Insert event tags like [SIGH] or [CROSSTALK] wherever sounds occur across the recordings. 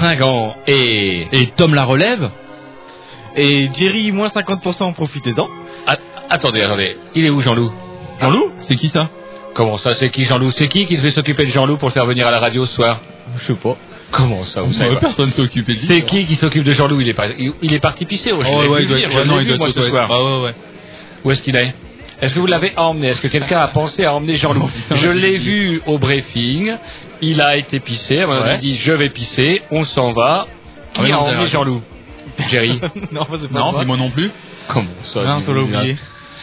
Fringant et... Et Tom la relève. Et Jerry, moins 50%, profitez-en. Ah, attendez, attendez. Il est où Jean-Loup? Jean-Loup? C'est qui ça? Comment ça, c'est qui Jean-Loup? C'est qui qui devait s'occuper de Jean-Loup pour le faire venir à la radio ce soir? Je sais pas. Comment ça, vous savez Ouais, pas? Personne s'est occupé de lui. C'est qui qui s'occupe de Jean-Loup? Il, est il, il est parti pisser au ouais, il doit être, ouais, non, il doit moi, être ce soir. toilettes. Ah, ouais, ouais. Où est-ce qu'il est? Est-ce que vous l'avez emmené? Est-ce que quelqu'un a pensé à emmener Jean-Loup Je l'ai vu au briefing. Il a été pissé. On Ouais. a dit je vais pisser. On s'en va. Qui Ah, mais a emmené Jean-Loup Jerry. [LAUGHS] non, Non, puis moi non plus. Comment ça Non, ça l'a oublié.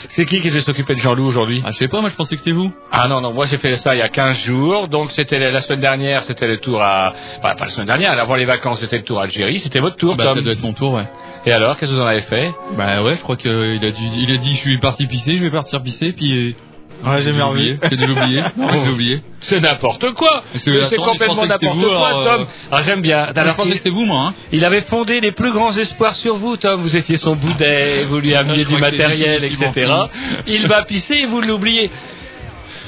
C'est qui qui devait s'occuper de Jean-Loup aujourd'hui? Ah, je sais pas, moi je pensais que c'était vous. Ah non, non, moi j'ai fait ça il y a 15 jours, donc c'était la semaine dernière, c'était le tour à... Enfin, pas la semaine dernière, avant les vacances, c'était le tour à Algérie, c'était votre tour, Bah, Tom. ça doit être mon tour, ouais. Et alors, qu'est-ce que vous en avez fait? Bah ouais, je crois qu'il a dû, il a dit, je suis parti pisser, je vais partir pisser, puis. Ouais, j'ai oublié. J'ai dû l'oublier. [LAUGHS] J'ai oublié. C'est n'importe quoi C'est complètement n'importe vous, quoi, alors, Tom euh, Ah, j'aime bien. Alors, je pensais il, que c'était vous, moi, hein. il avait fondé les plus grands espoirs sur vous, Tom. Vous étiez son boudet, vous lui ameniez Je du matériel, etc. Il va pisser et vous l'oubliez.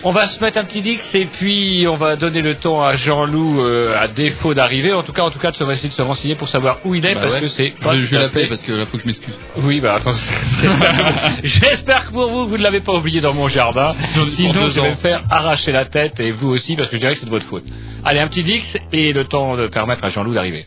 On va se mettre un petit dix et puis on va donner le temps à Jean-Loup, euh, à défaut d'arriver, en tout cas, en tout cas, de se, essayer de se renseigner pour savoir où il est, Bah parce ouais. que c'est Je, pas je fait- parce que là, faut que je m'excuse. Oui, bah attends, [LAUGHS] j'espère que, pour vous, vous ne l'avez pas oublié dans mon jardin. [LAUGHS] Sinon, je vais me faire arracher la tête et vous aussi, parce que je dirais que c'est de votre faute. Allez, un petit dix et le temps de permettre à Jean-Loup d'arriver.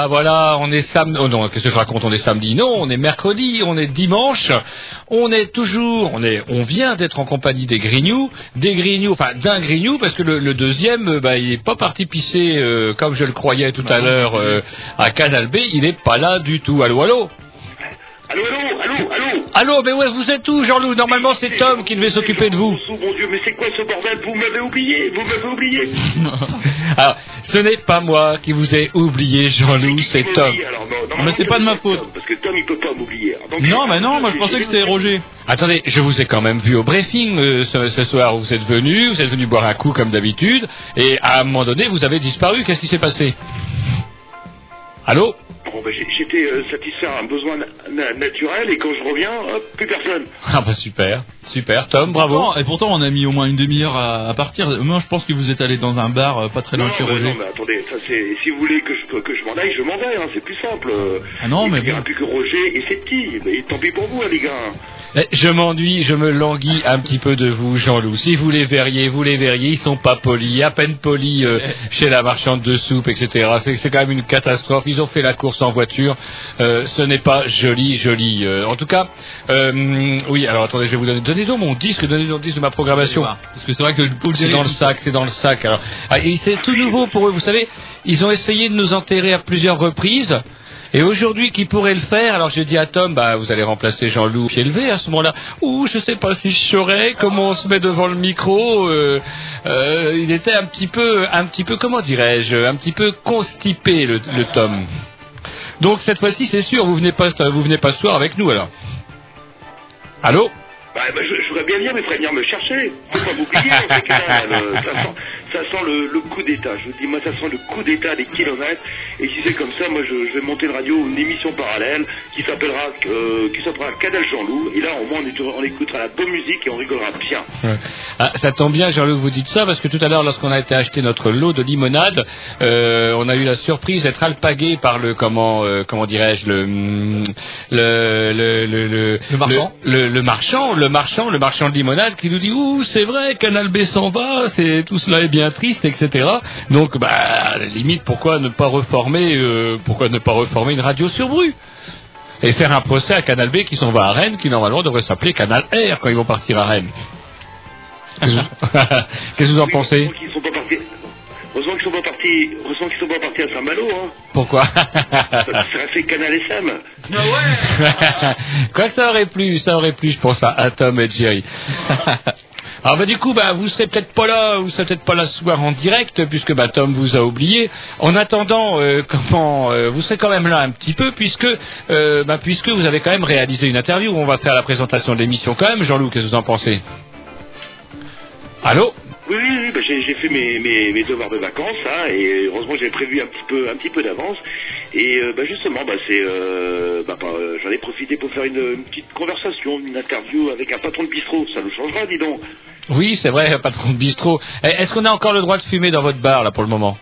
Voilà, voilà, on est samedi. Oh non, qu'est-ce que je raconte On est samedi? Non, on est mercredi, on est dimanche. On est toujours, on est, on vient d'être en compagnie des Grignoux, des Grignoux, enfin d'un Grignou, parce que le, le deuxième, euh, bah, il est pas parti pisser euh, comme je le croyais tout à l'heure euh, à Canal B. Il est pas là du tout. Allô, allô? Allô, allô, allô, mais ouais, vous êtes où, Jean-Loup Normalement, c'est Tom qui devait s'occuper de vous. Oh mon Dieu, mais c'est quoi ce bordel Vous m'avez oublié, vous m'avez oublié. [LAUGHS] Alors, ce n'est pas moi qui vous ai oublié, Jean-Loup, c'est Tom. Mais c'est pas de ma faute. Parce que Tom, il peut pas m'oublier. Non, mais non, moi je pensais que c'était Roger. Attendez, je vous ai quand même vu au briefing euh, ce, ce soir. Vous êtes venu, vous êtes venu boire un coup comme d'habitude, et à un moment donné, vous avez disparu. Qu'est-ce qui s'est passé? Allô Bon, ben, J'étais euh, satisfait à un besoin na- na- naturel et quand je reviens, hop, plus personne. [LAUGHS] Ah bah super, super, Tom, bravo. Pourtant- et pourtant, on a mis au moins une demi-heure à, à partir. Moi, je pense que vous êtes allé dans un bar euh, pas très loin de chez Roger. non, mais attendez, ça c'est. Si vous voulez que je, que je m'en aille, je m'en vais, hein, c'est plus simple. Ah non, il mais n'y aura bon. plus que Roger et ses petits. Mais tant pis pour vous, hein, les gars. Eh, Je m'ennuie, je me languis un petit peu de vous, Jean-Loup. Si vous les verriez, vous les verriez, ils sont pas polis, à peine polis euh, chez la marchande de soupe, etc. C'est- C'est quand même une catastrophe. Ils ont fait la course en voiture. Euh, ce n'est pas joli, joli. Euh, en tout cas, euh, oui. Alors attendez, je vais vous donner. Donnez donc mon disque, donnez donc le disque de ma programmation. Parce que c'est vrai que le Paul C'est dans le sac, c'est dans le sac. Alors, ah, et c'est tout nouveau pour eux. Vous savez, ils ont essayé de nous enterrer à plusieurs reprises. Et aujourd'hui, qui pourrait le faire? Alors j'ai dit à Tom, bah vous allez remplacer Jean-Loup pied levé à ce moment-là. Ouh, je sais pas si je saurais comment on se met devant le micro. euh, euh, il était un petit peu, un petit peu, comment dirais-je, un petit peu constipé le, le Tom. Donc cette fois-ci, c'est sûr, vous venez pas, vous venez pas ce soir avec nous alors. Allô? Bah, bah, je, voudrais bien venir, mais il faudrait venir me chercher. Faut pas ça sent, le, le coup d'état. Je vous dis, moi, ça sent le coup d'état des kilomètres. Et si c'est comme ça, moi, je, je vais monter une radio, une émission parallèle qui s'appellera, euh, qui s'appellera Canal Jean-Loup. Et là, au moins, on, est- on écoutera la bonne musique et on rigolera bien. Ouais. Ah, ça tombe bien, Jean-Luc, vous dites ça, parce que tout à l'heure, lorsqu'on a été acheter notre lot de limonade, euh, on a eu la surprise d'être alpagué par le comment euh, comment dirais-je le hum, le le le le, Le marchand. le, le marchand le marchand le marchand de limonade qui nous dit ouh c'est vrai Canal B s'en va c'est tout cela est bien triste etc donc bah à la limite pourquoi ne pas reformer euh, pourquoi ne pas reformer une radio sur Bru? Et faire un procès à Canal B qui s'en va à Rennes qui normalement devrait s'appeler Canal R quand ils vont partir à Rennes [LAUGHS] [LAUGHS] Qu'est-ce que- vous en pensez? Heureusement qu'ils sont pas partis. Heureusement qu'ils sont pas partis. À Saint-Malo, hein. Pourquoi? Ça serait fait Canal SM. [LAUGHS] Quoi que ça aurait plu, ça aurait plu, je pense, à, à Tom et Jerry. Alors bah du coup, bah vous serez peut-être pas là, vous serez peut-être pas là ce soir en direct, puisque bah Tom vous a oublié. En attendant, euh, comment, euh, vous serez quand même là un petit peu, puisque, euh, bah, puisque vous avez quand même réalisé une interview. où On va faire la présentation de l'émission quand même. Jean-Loup, qu'est-ce que vous en pensez? Allô? Oui, bah, j'ai j'ai fait mes, mes, mes devoirs de vacances, hein, et heureusement j'avais prévu un petit peu, un petit peu d'avance. Et euh, bah, justement, bah, c'est, euh, bah, bah, euh, j'en ai profité pour faire une, une petite conversation, une interview avec un patron de bistrot. Ça nous changera, dis donc. Oui, c'est vrai, patron de bistrot. Eh, Est-ce qu'on a encore le droit de fumer dans votre bar, là, pour le moment?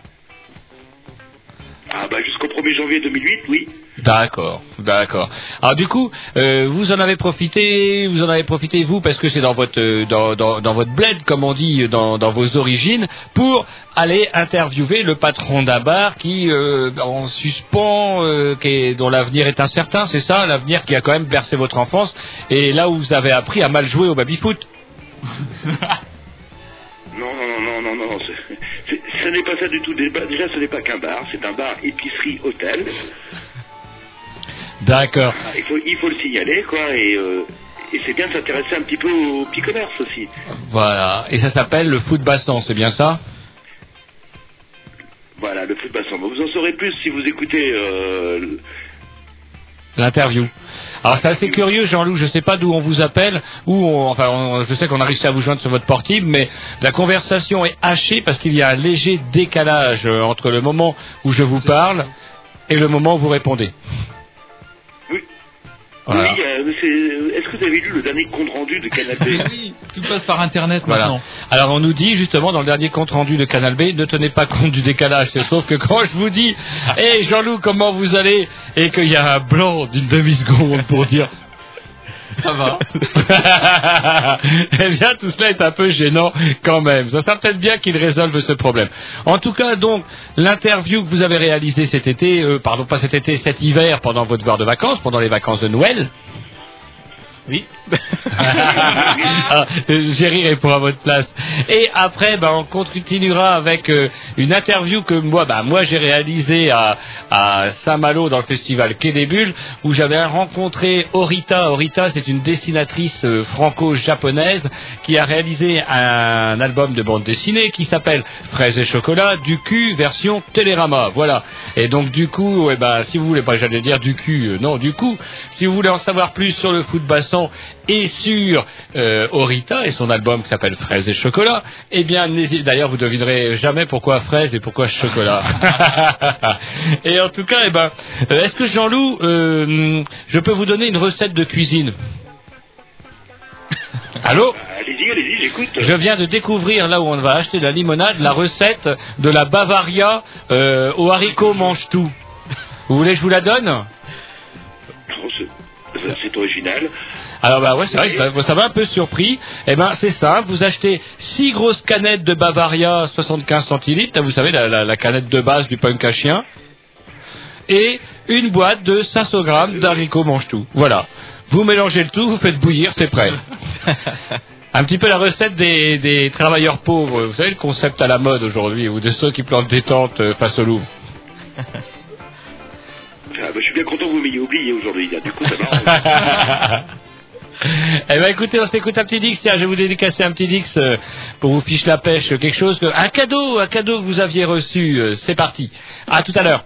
Ah bah jusqu'au 1er janvier 2008, oui. D'accord, d'accord. Alors du coup, euh, vous en avez profité, vous en avez profité vous parce que c'est dans votre euh, dans, dans, dans votre bled, comme on dit, dans, dans vos origines, pour aller interviewer le patron d'un bar qui euh, en suspens, euh, qui dont l'avenir est incertain, c'est ça, l'avenir qui a quand même bercé votre enfance, et là où vous avez appris à mal jouer au baby-foot. [LAUGHS] Non, non, non, non, non, non, ce n'est pas ça du tout. Déjà, ce n'est pas qu'un bar, c'est un bar épicerie hôtel. D'accord. Ah, Il faut, il faut le signaler, quoi, et, euh, et c'est bien de s'intéresser un petit peu au petit commerce aussi. Voilà. Et ça s'appelle le foot bassan, c'est bien ça? Voilà, le foot bassin. Vous en saurez plus si vous écoutez. Euh, L'interview. Alors c'est assez curieux, Jean-Loup, je ne sais pas d'où on vous appelle, ou enfin on- je sais qu'on a réussi à vous joindre sur votre portable, mais la conversation est hachée parce qu'il y a un léger décalage euh, entre le moment où je vous parle et le moment où vous répondez. Oui. Voilà. Oui, euh, c'est- est-ce que vous avez lu le dernier compte rendu de Canal B [LAUGHS] Oui, tout passe par Internet Voilà. maintenant. Alors on nous dit justement dans le dernier compte rendu de Canal B, ne tenez pas compte du décalage. Sauf que quand je vous dis, hé Jean-Loup, comment vous allez? Et qu'il y a un blanc d'une demi-seconde pour dire Ça va. [LAUGHS] eh bien, tout cela est un peu gênant quand même. Ça serait peut-être bien qu'il résolve ce problème. En tout cas, donc, l'interview que vous avez réalisée cet été, euh, pardon, pas cet été, cet hiver, pendant votre devoir de vacances, pendant les vacances de Noël. Oui. Ah, Géry répond à votre place. Et après, ben, on continuera avec euh, une interview que moi, ben, moi j'ai réalisée à, à Saint-Malo dans le festival Quai où j'avais rencontré Orita. Orita, c'est une dessinatrice euh, franco-japonaise qui a réalisé un album de bande dessinée qui s'appelle Fraises et chocolat, du cul version Télérama. Voilà. Et donc du coup, eh ben, si vous voulez pas, j'allais dire du cul, euh, non, du coup, si vous voulez en savoir plus sur le foot bassan et sur euh, Orita et son album qui s'appelle Fraises et chocolat, eh bien, n'hésitez- d'ailleurs, vous devinerez jamais pourquoi fraises et pourquoi chocolat. [LAUGHS] et en tout cas, eh ben, euh, est-ce que Jean-Loup, euh, je peux vous donner une recette de cuisine? Allô? Allez-y, allez-y, j'écoute. je viens de découvrir là où on va acheter de la limonade la recette de la Bavaria euh, au haricot mange tout. Vous voulez que je vous la donne? C'est- C'est original. Alors bah ouais c'est vrai que ça, ça m'a un peu surpris. Eh ben c'est simple, vous achetez six grosses canettes de Bavaria 75 centilitres, vous savez la, la- la canette de base du punk à chien, et une boîte de 500 grammes d'haricots mange tout. Voilà. Vous mélangez le tout, vous faites bouillir, c'est prêt. [LAUGHS] Un petit peu la recette des, des travailleurs pauvres. Vous savez le concept à la mode aujourd'hui, ou de ceux qui plantent des tentes euh, face au Louvre. [LAUGHS] Ah, bah, je suis bien content que vous m'ayez oublié aujourd'hui. Du coup, ça m'arrange. [LAUGHS] eh ben écoutez, on s'écoute un petit dix. Tiens, je vais vous dédicacer un petit dix euh, pour vous fiche la pêche, quelque chose que, un cadeau, un cadeau que vous aviez reçu. euh, c'est parti. À tout à l'heure.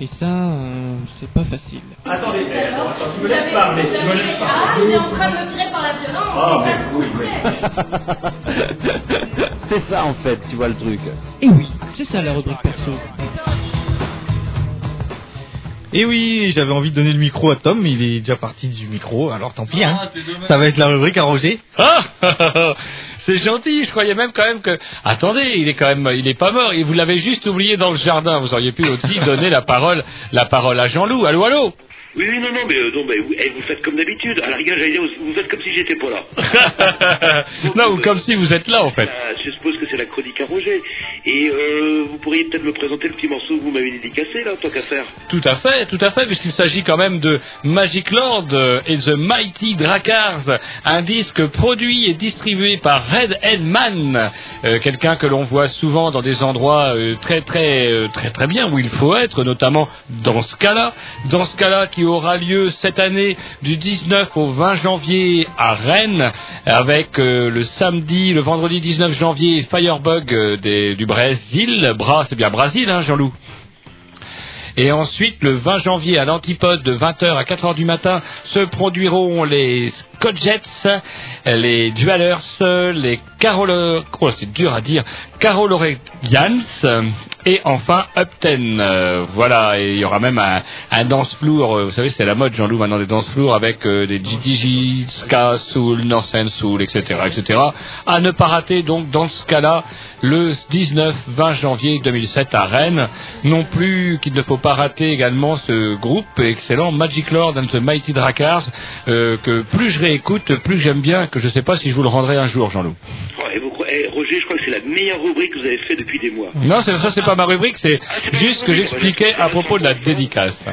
Et ça, euh, c'est pas facile. Attendez, attends, tu Vous avez- vous avez- Ah, il est en train de me tirer par la violence. Ah, mais pas oui, possible. [LAUGHS] C'est ça en fait, tu vois le truc. Et oui, c'est ça la rubrique perso. Et oui, j'avais envie de donner le micro à Tom, mais il est déjà parti du micro, alors tant pis. Hein. Ah. Ça va être la rubrique à Roger. Ah C'est gentil, je croyais même quand même que... Attendez, il est quand même... Il est pas mort, et vous l'avez juste oublié dans le jardin. Vous auriez pu aussi [LAUGHS] donner la parole, la parole à Jean-Loup. Allô, allô? Oui, oui, non, non, mais, euh, non, mais vous, eh, vous faites comme d'habitude. À la rigueur, j'allais dire, vous, vous faites comme si j'étais pas là. [LAUGHS] Non, ou comme si vous êtes là, en fait. Euh, je suppose que c'est la chronique à Roger. Et euh, vous pourriez peut-être me présenter le petit morceau que vous m'avez dédicacé, là, tant qu'à faire. Tout à fait, tout à fait, puisqu'il s'agit quand même de Magic Lord et The Mighty Drakars, un disque produit et distribué par Red Headman, euh, quelqu'un que l'on voit souvent dans des endroits euh, très très très très bien où il faut être, notamment dans ce cas-là, dans ce cas-là qui aura lieu cette année du 19 au 20 janvier à Rennes, avec euh, le samedi, le vendredi 19 janvier Firebug euh, du Brésil, Bras, c'est bien Brésil, hein, Jean-Loup. Et ensuite, le 20 janvier, à l'antipode, de 20h à 4h du matin, se produiront les Scotjets, les Dualers, les Carol... Oh, c'est dur à dire. Carolorians, et enfin Upten. Euh, voilà, et il y aura même un, un dance floor. euh, Vous savez, c'est la mode, Jean-Loup, maintenant des dance floors avec euh, des GDG, Ska, Soul, Northern Soul, etc., etc. À ne pas rater, donc, dans ce cas-là, le 19-20 janvier 2007 à Rennes. Non plus qu'il ne faut pas rater également ce groupe excellent, Magic Lord and the Mighty Drakars, euh, que plus je réécoute, plus j'aime bien, que je ne sais pas si je vous le rendrai un jour, Jean-Loup. Eh, Roger, je crois que c'est la meilleure rubrique que vous avez fait depuis des mois. Non, ça c'est pas ma rubrique, c'est Ah, juste ce que j'expliquais à propos de la dédicace.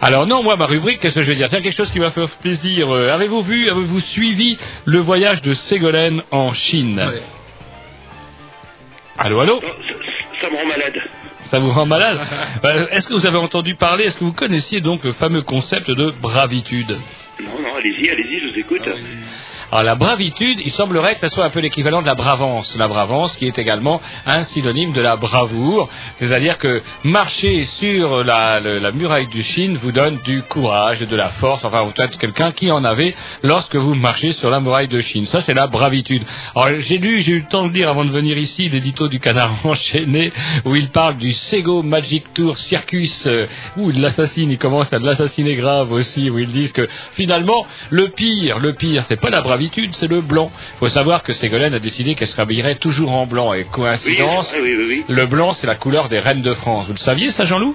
Alors non, moi ma rubrique, qu'est-ce que je vais dire? C'est quelque chose qui m'a fait plaisir. Euh, avez-vous vu, avez-vous suivi le voyage de Ségolène en Chine? Allô, allô? Non, ça, ça me rend malade. Ça vous rend malade Euh, Est-ce que vous avez entendu parler, est-ce que vous connaissiez donc le fameux concept de bravitude? Non, non, allez-y, allez-y, je vous écoute. Alors la bravitude, il semblerait que ça soit un peu l'équivalent de la bravance. La bravance qui est également un synonyme de la bravoure. C'est-à-dire que marcher sur la, le- la muraille du Chine vous donne du courage, de la force. Enfin, vous êtes quelqu'un qui en avait lorsque vous marchez sur la muraille de Chine. Ça, c'est la bravitude. Alors j'ai lu, j'ai eu le temps de lire avant de venir ici l'édito du canard [LAUGHS] enchaîné où il parle du Sego Magic Tour Circus euh, où il l'assassine, il commence à l'assassiner grave aussi, où ils disent que finalement le pire, le pire, c'est pas la bravitude, c'est le blanc. Il faut savoir que Ségolène a décidé qu'elle se rhabillerait toujours en blanc et coïncidence, oui, oui, oui. le blanc c'est la couleur des reines de France. Vous le saviez ça Jean-Loup?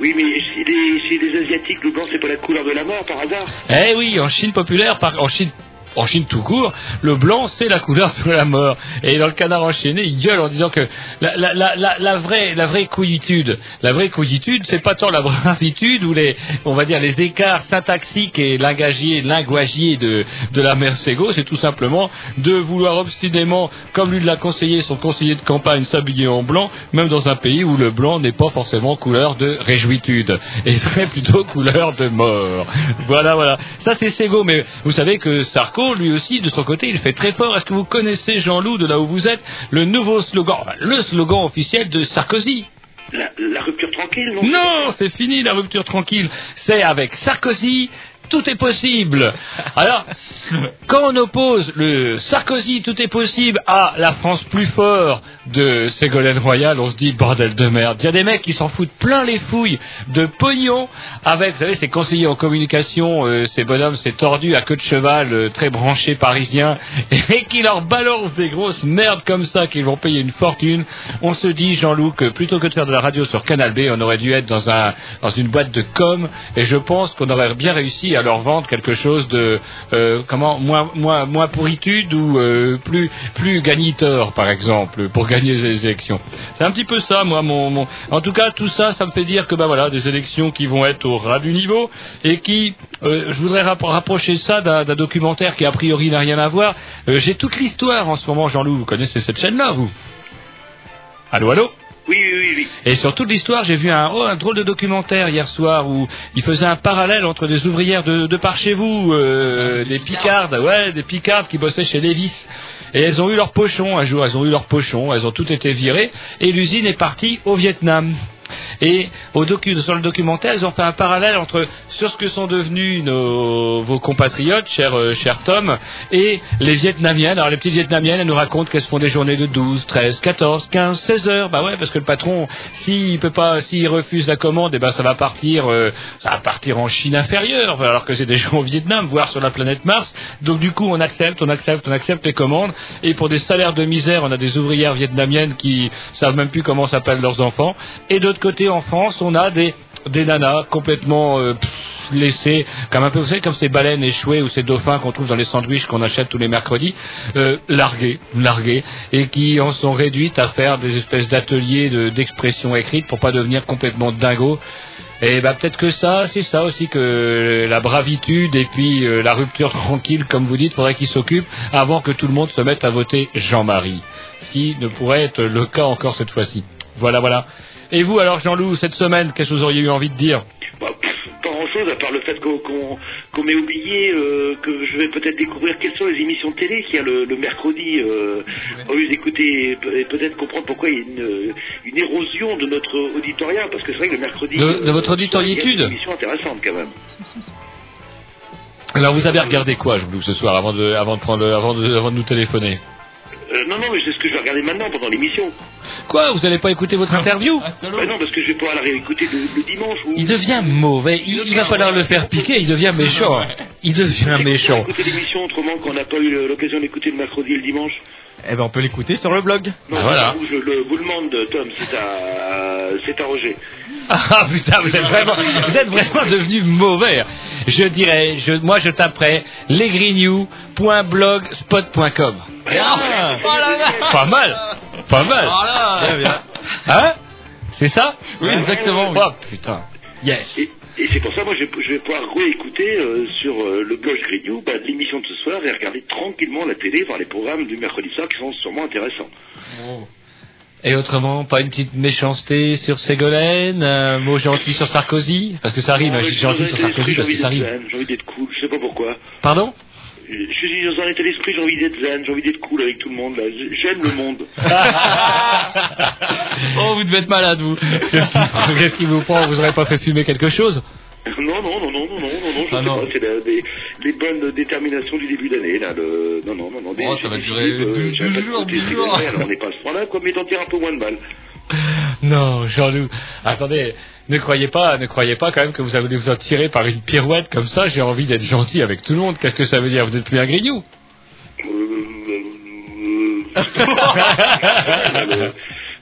Oui, mais chez les, chez les Asiatiques, le blanc, c'est pas la couleur de la mort, par hasard? Eh oui, en Chine populaire, par- en Chine en Chine tout court, le blanc c'est la couleur de la mort. Et dans le canard enchaîné, il gueule en disant que la, vraie la vraie couillitude, la vraie couillitude, c'est pas tant la bravitude ou les on va dire les écarts syntaxiques et lingagiers, linguagiers de de la mère Sego, c'est tout simplement de vouloir obstinément, comme lui l'a conseillé son conseiller de campagne, s'habiller en blanc, même dans un pays où le blanc n'est pas forcément couleur de réjouitude et serait plutôt couleur de mort. Voilà, voilà. Ça c'est Sego, mais vous savez que Sarko, lui aussi, de son côté, il fait très fort. Est-ce que vous connaissez Jean-Loup de là où vous êtes? Le nouveau slogan, enfin, le slogan officiel de Sarkozy la, la rupture tranquille, non? Non, c'est fini la rupture tranquille. C'est avec Sarkozy, tout est possible. Alors, quand on oppose le Sarkozy, tout est possible à la France plus fort de Ségolène Royal, on se dit bordel de merde. Il y a des mecs qui s'en foutent plein les fouilles de pognon avec, vous savez, ces conseillers en communication, euh, ces bonhommes, ces tordus à queue de cheval, euh, très branchés parisiens, [LAUGHS] et qui leur balancent des grosses merdes comme ça, qu'ils vont payer une fortune. On se dit, Jean-Loup, que plutôt que de faire de la radio sur Canal B, on aurait dû être dans dans une boîte de com, et je pense qu'on aurait bien réussi à leur vendre quelque chose de euh, comment moins moins moins pourritude ou euh, plus plus gagniteur par exemple pour gagner les élections. C'est un petit peu ça moi mon, en tout cas tout ça ça me fait dire que bah voilà des élections qui vont être au ras du niveau et qui euh, je voudrais rapp- rapprocher ça d'un documentaire qui a priori n'a rien à voir. J'ai toute l'histoire en ce moment Jean-Loup, vous connaissez cette chaîne là vous? Allô allô? Oui, oui, oui, oui. et sur toute l'histoire, j'ai vu un, oh, un drôle de documentaire hier soir où il faisait un parallèle entre des ouvrières de, de par chez vous, euh, des picardes, ouais, des picardes qui bossaient chez Levis. Et elles ont eu leur pochon un jour, elles ont eu leur pochon, elles ont toutes été virées, et l'usine est partie au Vietnam. Et sur le documentaire, ils ont fait un parallèle entre sur ce que sont devenus nos, vos compatriotes, cher, euh, cher Tom, et les Vietnamiennes. Alors les petites Vietnamiennes, elles nous racontent qu'elles se font des journées de 12, 13, 14, 15, 16 heures. Bah ouais, parce que le patron, s'il peut pas, s'il refuse la commande, eh ben ça va partir, euh, ça va partir en Chine inférieure, alors que c'est gens au Vietnam, voire sur la planète Mars. Donc du coup, on accepte, on accepte, on accepte les commandes. Et pour des salaires de misère, on a des ouvrières vietnamiennes qui savent même plus comment s'appellent leurs enfants. D'autre côté, en France, on a des nanas complètement euh, laissées, comme un peu, vous savez, comme ces baleines échouées ou ces dauphins qu'on trouve dans les sandwichs qu'on achète tous les mercredis, euh, larguées, larguées, et qui en sont réduites à faire des espèces d'ateliers de- d'expression écrite pour pas devenir complètement dingo. Et bah peut-être que ça, c'est ça aussi que la bravitude et puis euh, la rupture [LAUGHS] tranquille, comme vous dites, faudrait qu'ils s'occupent avant que tout le monde se mette à voter Jean-Marie. Ce qui ne pourrait être le cas encore cette fois-ci. Voilà, voilà. Et vous alors Jean-Loup, cette semaine, qu'est-ce que vous auriez eu envie de dire? Bah, pff, pas grand-chose, à part le fait qu'on qu'on m'ait oublié euh, que je vais peut-être découvrir quelles sont les émissions de télé qu'il y a le, le mercredi, euh, au lieu d'écouter et pe- et peut-être comprendre pourquoi il y a une, une érosion de notre auditoria, parce que c'est vrai que le mercredi... De- de votre auditoriétude a des émissions intéressantes quand même. Alors vous avez regardé quoi, Jean-Loup, ce soir, avant de, avant de prendre, avant de, avant de nous téléphoner? Euh, non, non, mais c'est ce que je vais regarder maintenant pendant l'émission. Quoi Vous n'allez pas écouter votre interview Bah non, parce que je vais pouvoir la réécouter le, le dimanche. Ou... Il devient mauvais. Il, il va falloir le faire piquer. Il devient méchant. [LAUGHS] Il devient méchant. Écouter l'émission autrement qu'on n'a pas eu l'occasion d'écouter le mercredi et le dimanche. Eh ben, on peut l'écouter sur le blog. Non, Ah, voilà. Je le, vous le demande, Tom, c'est à, c'est à Roger. Ah putain, vous êtes vraiment, vous êtes vraiment devenu mauvais. Je dirais, je, moi je taperais lesgrignoux.blogspot.com. Ah. Pas mal, pas mal. Très bien. Hein C'est ça Oui, exactement. oui. Oh putain. Yes. Et, et c'est pour ça, moi, je, je vais pouvoir réécouter euh, sur euh, le blog Grignou bah, l'émission de ce soir et regarder tranquillement la télé, voir les programmes du mercredi soir qui sont sûrement intéressants. Et autrement, pas une petite méchanceté sur Ségolène, un mot gentil sur Sarkozy? Parce que ça arrive, Ah, hein, gentil sur un Sarkozy parce que ça arrive. J'ai envie d'être cool, je sais pas pourquoi. Pardon? Je suis dans un état d'esprit, j'ai envie d'être zen, j'ai envie d'être cool avec tout le monde. là. J'aime le monde. [LAUGHS] Oh, vous devez être malade, vous. Qu'est-ce qui vous prend? Vous aurez pas fait fumer quelque chose? Non, non, non, non, non, non, non, non, je Ah, sais non. pas, c'est la- les, les bonnes déterminations du début d'année, là, le... non, non, non, non, des- Oh, ça va durer films, euh, 12 j'avais pas de jours, côté 12 Ségolène, jours. on n'est pas à ce point-là, quoi, mais d'en tirer un peu moins de balles. Non, Jean-Loup. Attendez, ne croyez pas, ne croyez pas quand même que vous allez vous en tirer par une pirouette comme ça. J'ai envie d'être gentil avec tout le monde. Qu'est-ce que ça veut dire? Vous n'êtes plus un grignou [LAUGHS]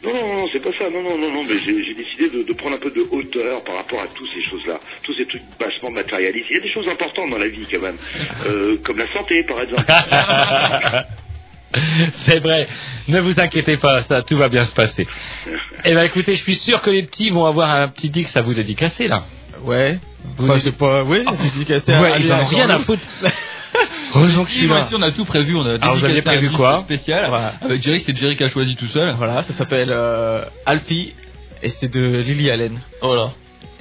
Non, non, non, c'est pas ça. Non, non, non, non, mais j'ai décidé de, de prendre un peu de hauteur par rapport à toutes ces choses-là, tous ces trucs bassement matérialistes. Il y a des choses importantes dans la vie quand même, euh, comme la santé, par exemple. [LAUGHS] [LAUGHS] C'est vrai. Ne vous inquiétez pas, ça, tout va bien se passer. Eh ben, écoutez, je suis sûr que les petits vont avoir un petit dix à vous dédicacer là. Ouais. Vous Enfin, dites- pas, oui, dédicacé à Ouais, Ali ils en ont à rien à foutre. [LAUGHS] Heureusement je Si, aussi, on a tout prévu. On a Alors, vous aviez un prévu disque quoi spécial. Voilà. Avec Jerry, c'est Jerry qui a choisi tout seul. Voilà, ça s'appelle euh, Alfie et c'est de Lily Allen. Voilà.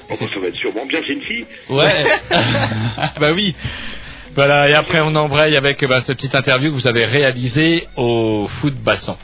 Bon, bah, ça va être sûrement bien, c'est une fille. Ouais. [LAUGHS] bah oui. Voilà, et après on embraye avec bah, cette petite interview que vous avez réalisée au foot bassan.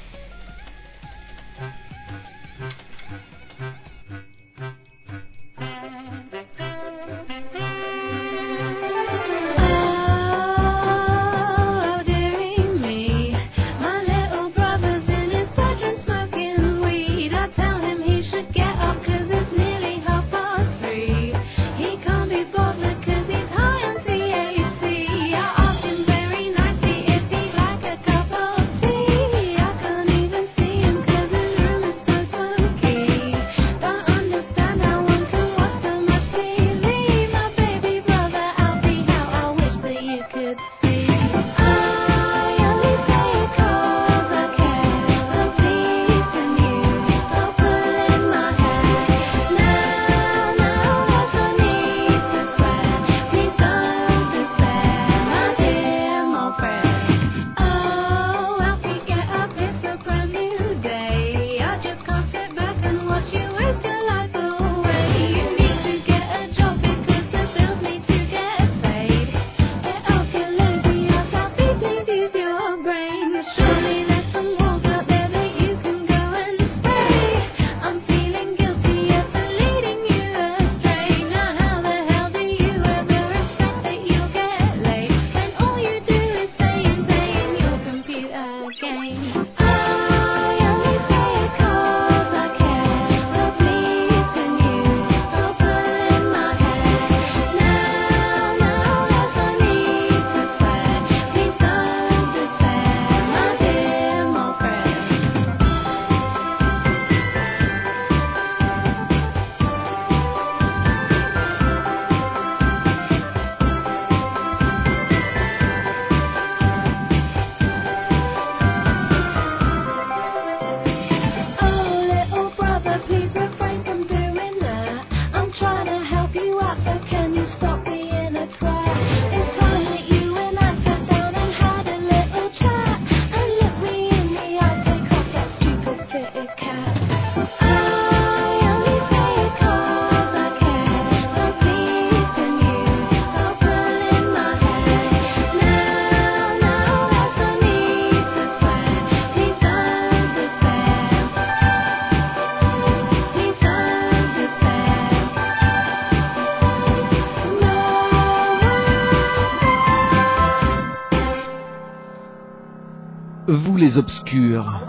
Vous les obscurs.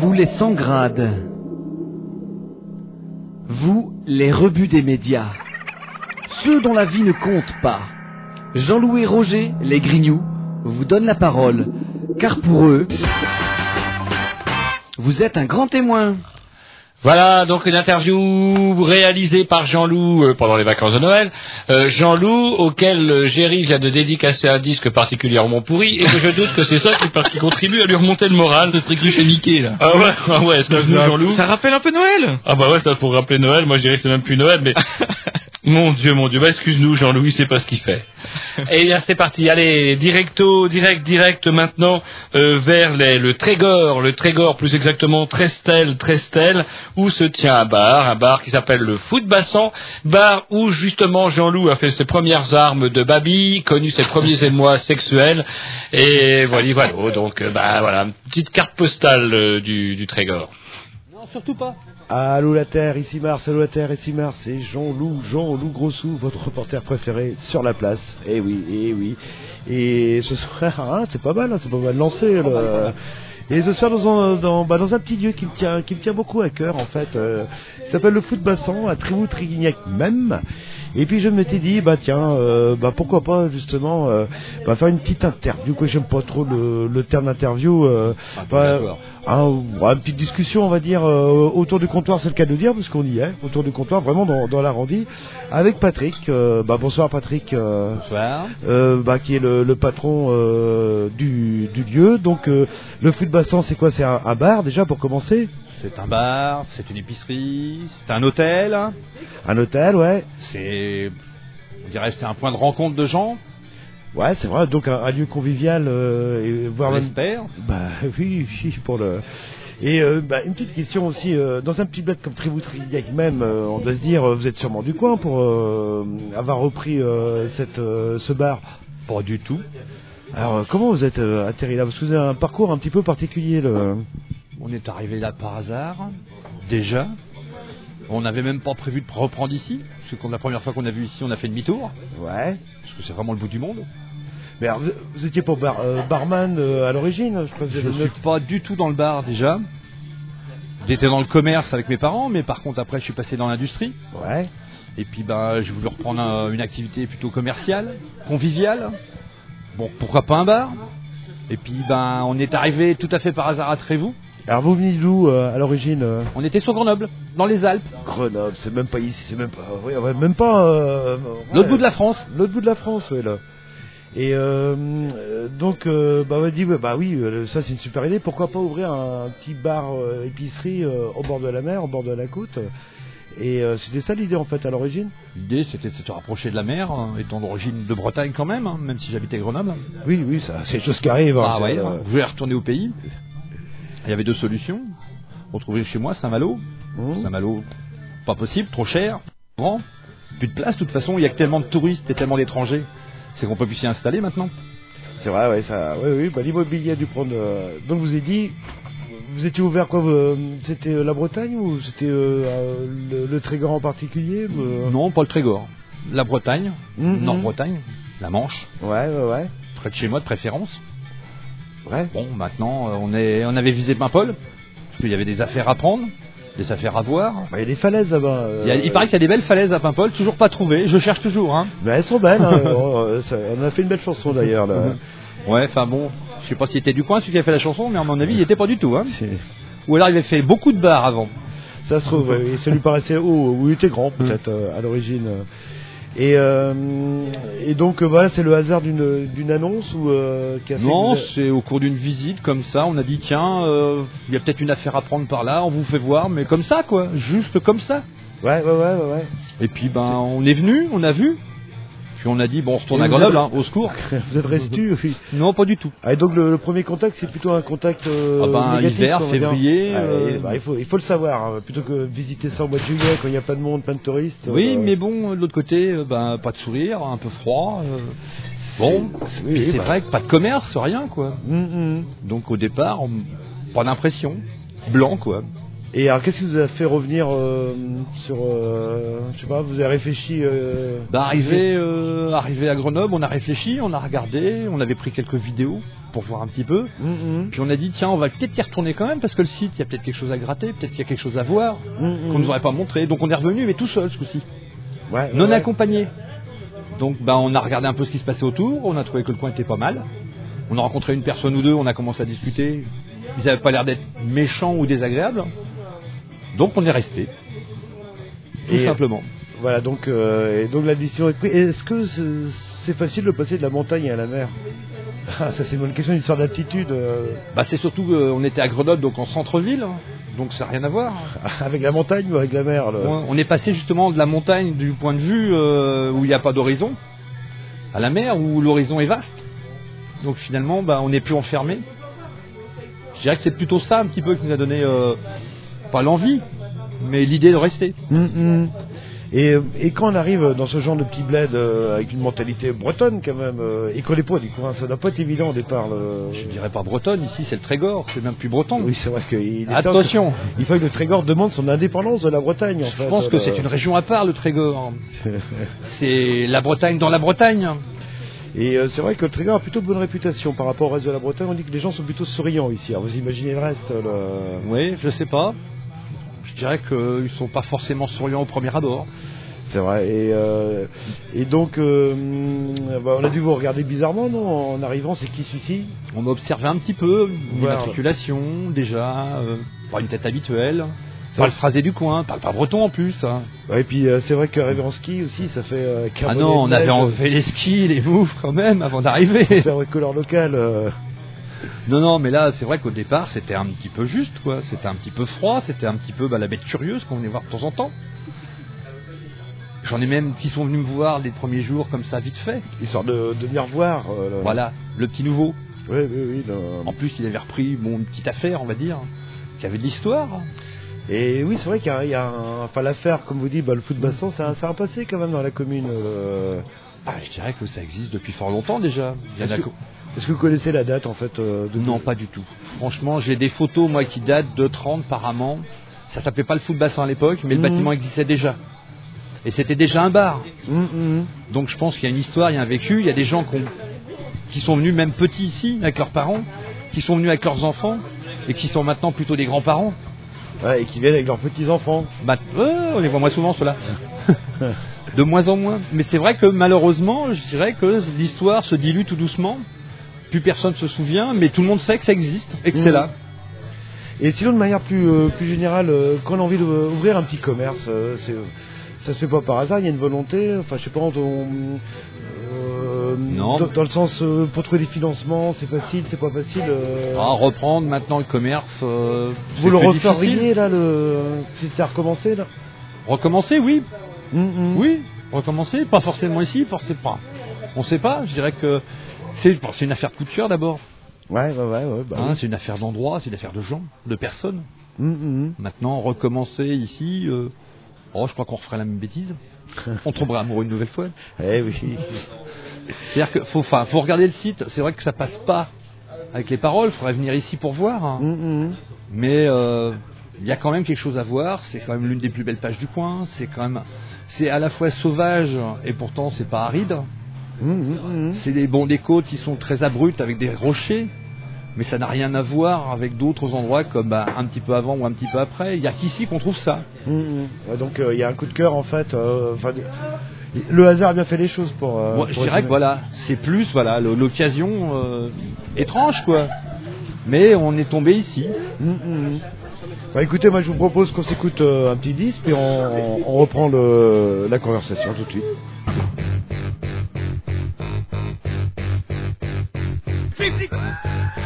Vous les sans grades. Vous les rebuts des médias. Ceux dont la vie ne compte pas. Jean-Louis Roger, les grignoux, vous donnent la parole. Car pour eux, vous êtes un grand témoin. Voilà donc une interview réalisée par Jean-Loup euh, pendant les vacances de Noël. Euh, Jean-Loup auquel euh, Géry vient de dédicacer un disque particulièrement pourri et que je doute que c'est ça qui, qui contribue à lui remonter le moral. Ce serait chez Mickey là. Ah ouais, ah ouais, excuse-nous Jean-Loup. Ça rappelle un peu Noël. Ah bah ouais, ça pour rappeler Noël, moi je dirais que c'est même plus Noël, mais [LAUGHS] mon Dieu, mon Dieu, bah excuse-nous Jean-Louis, c'est pas ce qu'il fait. [LAUGHS] Et bien c'est parti, allez, directo, direct, direct maintenant euh, vers les- le Trégor, le Trégor plus exactement Trestel, Trestel, où se tient un bar, un bar qui s'appelle le Foot Bassan, bar où justement Jean-Loup a fait ses premières armes de babi, connu ses premiers [LAUGHS] émois sexuels, et voilà, voilà, donc euh, bah voilà, une petite carte postale euh, du, du Trégor. Non, surtout pas. Allô la Terre, ici Mars, allô la Terre, ici Mars, c'est Jean-Loup, Jean-Loup Grossou, votre reporter préféré sur la place. Eh oui, eh oui. Et ce soir, [LAUGHS] hein, c'est pas mal, hein, c'est pas mal lancé. là. Et ce soir dans un, dans, bah, dans un petit lieu qui me tient, qui me tient beaucoup à cœur en fait, euh, s'appelle le Foot Bassan à Trévoux Trigignac même. Et puis je me suis dit bah tiens, euh, bah pourquoi pas justement euh, bah, faire une petite interview. Quoi, j'aime pas trop le, le terme interview. Euh, bah, un- une petite discussion, on va dire, euh, autour du comptoir, c'est le cas de le dire, parce qu'on y est, autour du comptoir, vraiment dans, dans l'arrondi, avec Patrick. Euh, bah, bonsoir Patrick. euh, Bonsoir. euh, bah, qui est le, le patron euh, du, du lieu. Donc euh, le foot bassin, c'est quoi? C'est un, un bar déjà pour commencer? C'est un bar, c'est une épicerie, c'est un hôtel. Un hôtel, ouais. C'est, on dirait, que c'est un point de rencontre de gens. Ouais, c'est vrai. Donc un, un lieu convivial euh, et voir On même- l'espère. Bah [LAUGHS] oui, oui, pour le. Et euh, bah, une petite question aussi, euh, dans un petit bled comme Triboutriac même, euh, on doit se dire, vous êtes sûrement du coin pour avoir repris cette, ce bar Pas du tout. Alors comment vous êtes atterri là? Parce que vous avez un parcours un petit peu particulier. Le... On est arrivé là par hasard, déjà. On n'avait même pas prévu de reprendre ici, parce que la première fois qu'on a vu ici, on a fait demi-tour. Ouais. Parce que c'est vraiment le bout du monde. Mais alors, vous, étiez pas bar, euh, barman euh, à l'origine Je crois que vous Je ne suis pas du tout dans le bar déjà. J'étais dans le commerce avec mes parents, mais par contre après je suis passé dans l'industrie. Ouais. Et puis ben j'ai voulu reprendre un- une activité plutôt commerciale, conviviale. Bon, pourquoi pas un bar? Et puis ben on est arrivé tout à fait par hasard à Trévoux. Alors vous venez d'où euh, à l'origine euh On était sur Grenoble, dans les Alpes. Grenoble, c'est même pas ici, c'est même pas, ouais, ouais, même pas. euh, L'autre bout de la France. L'autre bout de la France, ouais là. Et donc, euh, bah, on m'a dit, bah oui, ça c'est une super idée. Pourquoi pas ouvrir un, petit bar euh, épicerie euh, au bord de la mer, au bord de la côte. Et euh, c'était ça l'idée en fait à l'origine. L'idée c'était de se rapprocher de la mer, hein, étant d'origine de Bretagne quand même, hein, même si j'habitais Grenoble. Oui, oui, ça, c'est des choses qui arrivent. hein, Ah ouais, euh, je voulais retourner au pays? Il y avait deux solutions. Retrouver chez moi Saint-Malo. Mmh. Saint-Malo, pas possible, trop cher, grand. Plus de place, de toute façon, il y a que tellement de touristes et tellement d'étrangers. C'est qu'on peut plus s'y installer maintenant. C'est vrai, ouais, ça, oui, oui, bah, l'immobilier a dû prendre. euh, Donc vous avez dit, vous étiez ouvert quoi euh, C'était euh, la Bretagne ou c'était le, le Trégor en particulier Non, pas le Trégor. La Bretagne, Mhm. Nord-Bretagne, la Manche, Ouais, ouais, ouais. près de chez moi de préférence. Ouais. Bon, maintenant, euh, on, est, on avait visé Paimpol, parce qu'il y avait des affaires à prendre, des affaires à voir. Bah, Il y a des falaises là-bas. euh, Il, y a- il paraît qu'il y a des belles falaises à Paimpol, toujours pas trouvées. Je cherche toujours. Hein. bah, elles sont belles. hein. [LAUGHS] Oh, ça- on a fait une belle chanson d'ailleurs là. [LAUGHS] Ouais, enfin bon, je sais pas s'il était du coin celui qui a fait la chanson, mais à mon avis, il était pas du tout. Hein. Ou alors il avait fait beaucoup de bars avant. Ça se trouve, ça lui paraissait haut, ou il était grand peut-être euh, à l'origine. Et, euh, et donc euh, voilà, c'est le hasard d'une d'une annonce ou euh, Non, c'est au cours d'une visite comme ça, on a dit tiens, euh, il y a peut-être une affaire à prendre par là, on vous fait voir, mais comme ça quoi, juste comme ça. Ouais, ouais, ouais, ouais. ouais. Et puis ben on est venu, on a vu, puis on a dit bon on retourne Et à Grenoble, avez- hein, au secours. [LAUGHS] Vous êtes resté oui. Non, pas du tout. Ah, et donc le, le premier contact, c'est plutôt un contact euh, Ah ben, négatif, hiver, février, Ah, euh, bah, il faut il faut le savoir, hein, plutôt que visiter ça au mois de juillet quand il y a plein de monde, plein de touristes. Oui, euh, mais bon, de l'autre côté, ben pas de sourire, un peu froid. bon, c'est- oui, bah. vrai que pas de commerce, rien quoi. hum, hum. Donc au départ, on- pas d'impression, blanc quoi. Et alors, qu'est-ce qui vous a fait revenir euh, sur, euh, je sais pas, vous avez réfléchi euh, Bah, arrivé, arrivé à Grenoble, on a réfléchi, on a regardé, on avait pris quelques vidéos pour voir un petit peu. hum, Puis on a dit tiens, on va peut-être y retourner quand même parce que le site, il y a peut-être quelque chose à gratter, peut-être qu'il y a quelque chose à voir hum. qu'on nous aurait pas montré. Donc on est revenu, mais tout seul ce coup-ci, Ouais, non ouais. accompagné. Donc bah, on a regardé un peu ce qui se passait autour, on a trouvé que le coin était pas mal. On a rencontré une personne ou deux, on a commencé à discuter. Ils n'avaient pas l'air d'être méchants ou désagréables. Donc on est resté. Tout Et- simplement. Voilà, donc, euh, et donc la décision est prise. Est-ce que c'est facile de passer de la montagne à la mer? [LAUGHS] Ah, Ça, c'est une bonne question, une histoire d'aptitude euh, Bah, c'est surtout qu'on était à Grenoble, donc en centre-ville, donc ça n'a rien à voir. [LAUGHS] avec la montagne ou avec la mer le- On on est passé justement de la montagne du point de vue euh, où il n'y a pas d'horizon à la mer où l'horizon est vaste. Donc finalement, bah, on n'est plus enfermé. Je dirais que c'est plutôt ça un petit peu qui nous a donné euh, pas l'envie, mais l'idée de rester. Hum, hum. Et, et quand on arrive dans ce genre de petit bled euh, avec une mentalité bretonne quand même, euh, et qu'on n'est pas du coin, ça doit pas être évident au départ. Le... Je dirais pas bretonne, ici c'est le Trégor, c'est même plus breton. Oui, c'est vrai qu'il est Attention, que- il faut que le Trégor demande son indépendance de la Bretagne en fait. je pense que euh, c'est une région à part le Trégor. [LAUGHS] C'est la Bretagne dans la Bretagne. Et euh, c'est vrai que le Trégor a plutôt bonne réputation par rapport au reste de la Bretagne. On dit que les gens sont plutôt souriants ici. Alors vous imaginez le reste le... Oui, je sais pas. Je dirais qu'ils sont pas forcément souriants au premier abord. C'est vrai. Et, euh, et donc, euh, bah, on a dû vous regarder bizarrement, non En arrivant, c'est qui celui-ci? On m'a observé un petit peu, une Voir. immatriculation déjà, euh, pas une tête habituelle, pas le phrasé du coin, parle pas breton en plus. hein. Ouais, Et puis, euh, c'est vrai qu'arriver en ski aussi, ça fait euh, Ah non, on avait enlevé les skis, les moufs quand même avant d'arriver. faire une couleur locale. euh. Non, non, mais là c'est vrai qu'au départ c'était un petit peu juste quoi, c'était un petit peu froid, c'était un petit peu bah, la bête curieuse qu'on venait voir de temps en temps. J'en ai même qui sont venus me voir les premiers jours comme ça vite fait. Histoire de, de venir voir. euh, le- Voilà, le petit nouveau. Oui, oui, oui. le- En plus il avait repris bon, une petite affaire on va dire, qui avait de l'histoire. Et oui, c'est vrai qu'il y a, y a un... Enfin, l'affaire, comme vous dites, bah, le foot bassin, c'est un, c'est un passé quand même dans la commune. euh. Ah, je dirais que ça existe depuis fort longtemps déjà. Il y en a que, est-ce que vous connaissez la date, en fait euh, de... Non, pas du tout. Franchement, j'ai des photos, moi, qui datent de 30 apparemment. Ça s'appelait pas le foot bassin à l'époque, mais Mhm. le bâtiment existait déjà. Et c'était déjà un bar. Hum, hum. Donc je pense qu'il y a une histoire, il y a un vécu. Il y a des gens qui sont venus même petits ici, avec leurs parents, qui sont venus avec leurs enfants, et qui sont maintenant plutôt des grands-parents. Ouais, et qui viennent avec leurs petits-enfants. Bah, euh, on les voit moins souvent, ceux-là. [LAUGHS] de moins en moins. Mais c'est vrai que malheureusement, je dirais que l'histoire se dilue tout doucement. Plus personne se souvient, mais tout le monde sait que ça existe et que c'est Mhm. là. Et sinon, de manière plus, euh, plus générale, euh, quand on a envie d'ouvrir un petit commerce, euh, c'est, ça se fait pas par hasard, il y a une volonté, enfin je sais pas, on, euh, Non. Dans, dans le sens, euh, pour trouver des financements, c'est facile, c'est pas facile. euh, Ah, reprendre maintenant le commerce. euh, vous le referiez là, le... c'était à recommencer là? Recommencer, oui. Hum, hum. Oui, recommencer. Pas forcément ici, forcément pas. On sait pas. Je dirais que c'est bon, une affaire de coup de cœur d'abord. Ouais, ouais, ouais. ouais bah Hein, oui. C'est une affaire d'endroit, c'est une affaire de gens, de personnes. Hum, hum. Maintenant, recommencer ici, euh, oh, je crois qu'on referait la même bêtise. [LAUGHS] On tomberait amoureux une nouvelle fois. Eh oui. C'est-à-dire qu'il faut, regarder le site. C'est vrai que ça passe pas avec les paroles. Il faudrait venir ici pour voir. hein. Mais euh, il y a quand même quelque chose à voir. C'est quand même l'une des plus belles pages du coin. C'est quand même, c'est à la fois sauvage et pourtant c'est pas aride. Hum, hum, hum. C'est des bons des côtes qui sont très abruptes avec des rochers. Mais ça n'a rien à voir avec d'autres endroits comme bah, un petit peu avant ou un petit peu après. Il y a qu'ici qu'on trouve ça. Ouais, donc euh, il y a un coup de cœur en fait. euh, le hasard a bien fait les choses pour. euh, Moi, je dirais résumer. que voilà, c'est plus voilà l'occasion euh, étrange quoi. Mais on est tombé ici. Bah, écoutez, moi je vous propose qu'on s'écoute euh, un petit disque, puis on, on reprend le, la conversation tout de suite.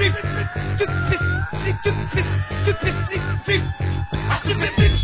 Tip, tip, tip, tip, tip, tip, tip, tip, tip, tip, tip,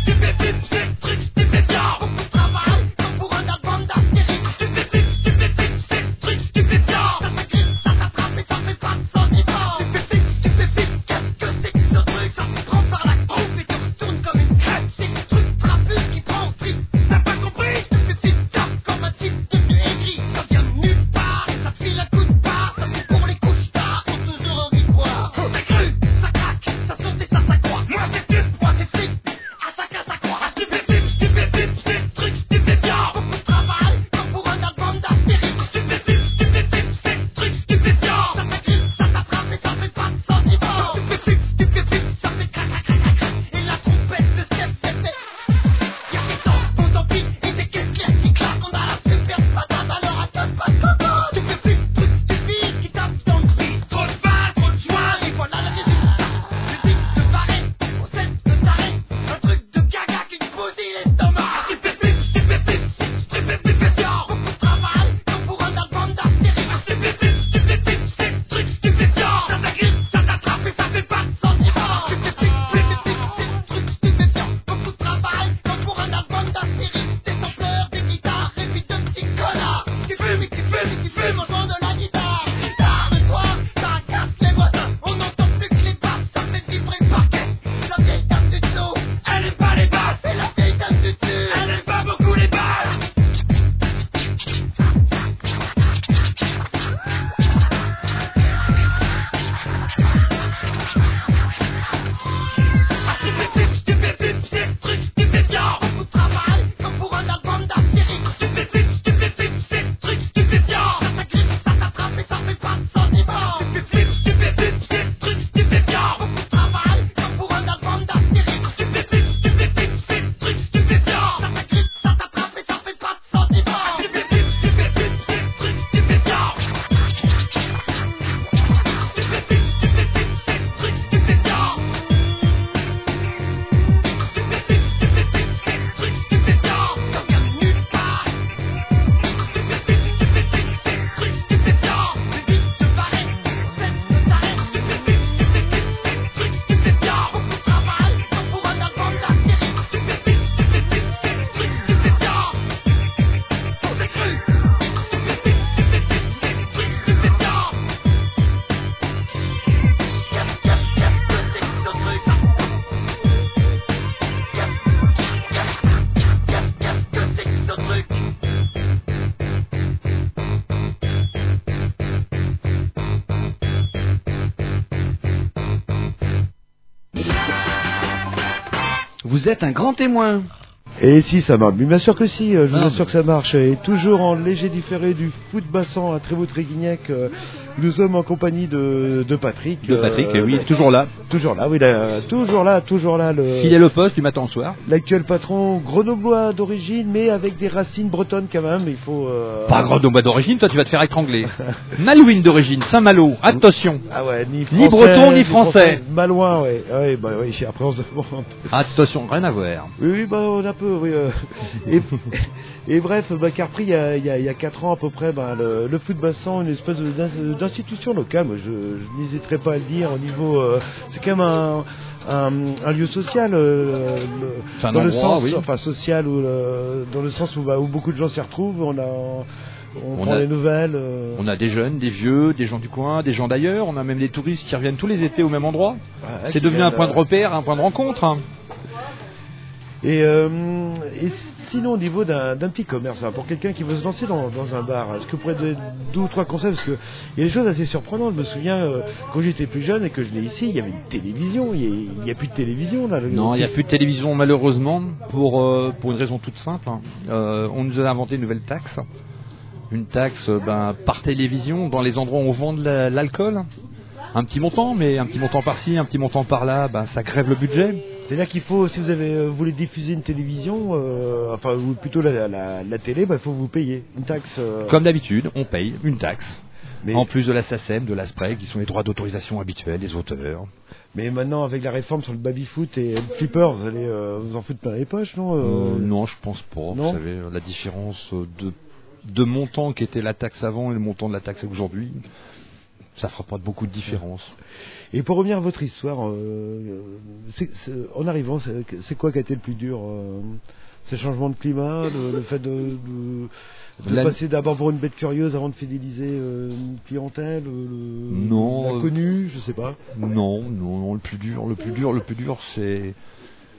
Vous êtes un grand témoin. Et si ça marche, bien sûr que si, euh, je vous Ah. assure que ça marche. Et toujours en léger différé du foot bassan à Trévoux-Tréguignac, euh, nous sommes en compagnie de, de Patrick. De Patrick, euh, oui, bah, toujours là. Toujours là, oui, là, toujours là, toujours là. Le, Fidèle au poste du matin au soir. L'actuel patron grenoblois d'origine, mais avec des racines bretonnes quand même. Il faut. euh, Pas Grenoble d'origine, toi tu vas te faire étrangler. [LAUGHS] Malouine d'origine, Saint-Malo, attention. Ah ouais, ni, Ni français, breton, ni français. Malouin, ouais. ouais, bah, ouais, après on se demande. Attention, rien à voir. Oui, bah, on a peu, oui. euh, et, et bref, bah, qu'a repris il y a, il y a- il y a 4 ans à peu près bah, le, le foot bassan, une espèce d'institution locale. Moi, je, je n'hésiterai pas à le dire au niveau. euh, c'est quand même un, un, un lieu social, euh, le- C'est un dans le sens, oui. enfin social, où, dans le sens où, bah, où beaucoup de gens s'y retrouvent. On a, on, On prend a- des nouvelles. euh, On a des jeunes, des vieux, des gens du coin, des gens d'ailleurs. On a même des touristes qui reviennent tous les étés au même endroit. ouais, C'est devenu un point de repère, un point de rencontre. hein. Et, euh, et sinon, au niveau d'un d'un petit commerce, hein, pour quelqu'un qui veut se lancer dans, dans un bar, est-ce que vous pourriez donner deux ou trois conseils? Parce qu'il y a des choses assez surprenantes. Je me souviens, euh, quand j'étais plus jeune et que je venais ici, il y avait une télévision. Il n'y a, plus de télévision là. Non, il n'y a plus de télévision malheureusement pour, euh, pour une raison toute simple. hein. On nous a inventé une nouvelle taxe. Une taxe ben, par télévision dans les endroits où on vend de la- l'alcool. un petit montant, mais un petit montant par-ci, un petit montant par-là, ben, ça grève le budget. C'est-à-dire qu'il faut, si vous avez euh, vous voulez diffuser une télévision, euh, enfin ou plutôt la, la, la télé, bah, il faut vous payer une taxe. euh, Comme d'habitude, on paye une taxe. Mais- En plus de la SACEM, de l'ASPREG, qui sont les droits d'autorisation habituels des auteurs. Mais maintenant, avec la réforme sur le baby-foot et le flipper, vous allez euh, vous en foutre plein les poches, non Euh, non, je pense pas. non? Vous savez, la différence de, de montant qui était la taxe avant et le montant de la taxe aujourd'hui, ça fera pas beaucoup de différence. Et pour revenir à votre histoire, euh, en arrivant, c'est quoi qui a été le plus dur euh, C'est le changement de climat, le, le fait de, de, de La- passer d'abord pour une bête curieuse avant de fidéliser euh, une clientèle, le, Non, l'inconnu, je sais pas. Non, non, non, le plus dur, le plus dur, le plus dur, c'est.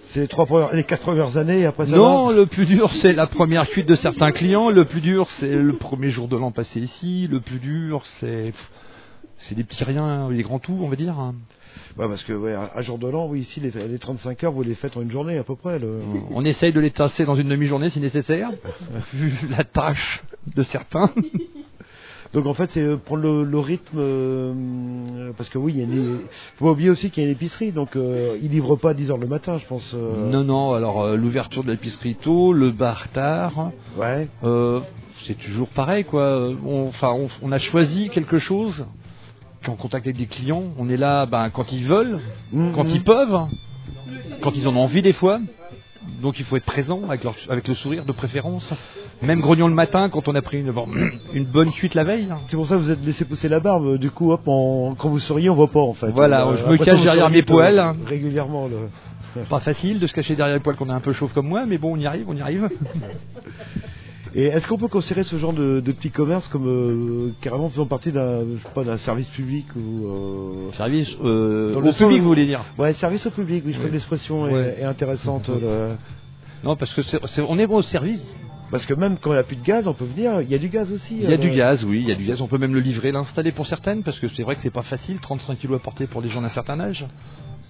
C'est les trois premières, les quatre premières années et après ça Non, va le plus dur, c'est la première cuite de certains clients. Le plus dur, c'est le premier jour de l'an passé ici. Le plus dur, c'est. C'est des petits riens, des grands tout, on va dire. Ouais, parce que ouais, un jour de l'an, oui, ici les, les 35 heures, vous les faites en une journée à peu près. Le... On essaye de les tasser dans une demi-journée si nécessaire, [LAUGHS] vu la tâche de certains. Donc en fait, c'est euh, prendre le, le rythme, euh, parce que oui, il y a une... faut pas oublier aussi qu'il y a une épicerie, donc euh, ils livrent pas à 10 heures le matin, je pense. euh. Non, non, alors l'ouverture de l'épicerie tôt, le bar tard. Ouais. C'est toujours pareil, quoi. On, enfin, on, on a choisi quelque chose. En contact avec des clients, on est là ben, quand ils veulent, Mhm. quand ils peuvent, quand ils en ont envie des fois. Donc il faut être présent avec, leur- avec le sourire de préférence. Même grognon le matin quand on a pris une, [CLEARS THROAT] une bonne cuite la veille. C'est pour ça que vous êtes laissé pousser la barbe. Du coup, hop, en- quand vous souriez, on voit pas en fait. Voilà, Euh, je me cache derrière mes poils. euh, Régulièrement. Pas facile de se cacher derrière les poils qu'on est un peu chauve comme moi, mais bon, on y arrive, on y arrive. [LAUGHS] Et est-ce qu'on peut considérer ce genre de, de petit commerce comme euh, carrément faisant partie d'un, service public ou euh, Service euh, dans au le public, vous voulez dire Ouais, service au public. Oui, je trouve que l'expression est- intéressante. Non, parce que c'est- c'est- on est bon au service. Parce que même quand il n'y a plus de gaz, on peut venir. Il y a du gaz aussi. Il y a euh, du gaz, oui, il y a du gaz. On peut même le livrer, l'installer pour certaines, parce que c'est vrai que c'est pas facile, 35 kilos à porter pour des gens d'un certain âge.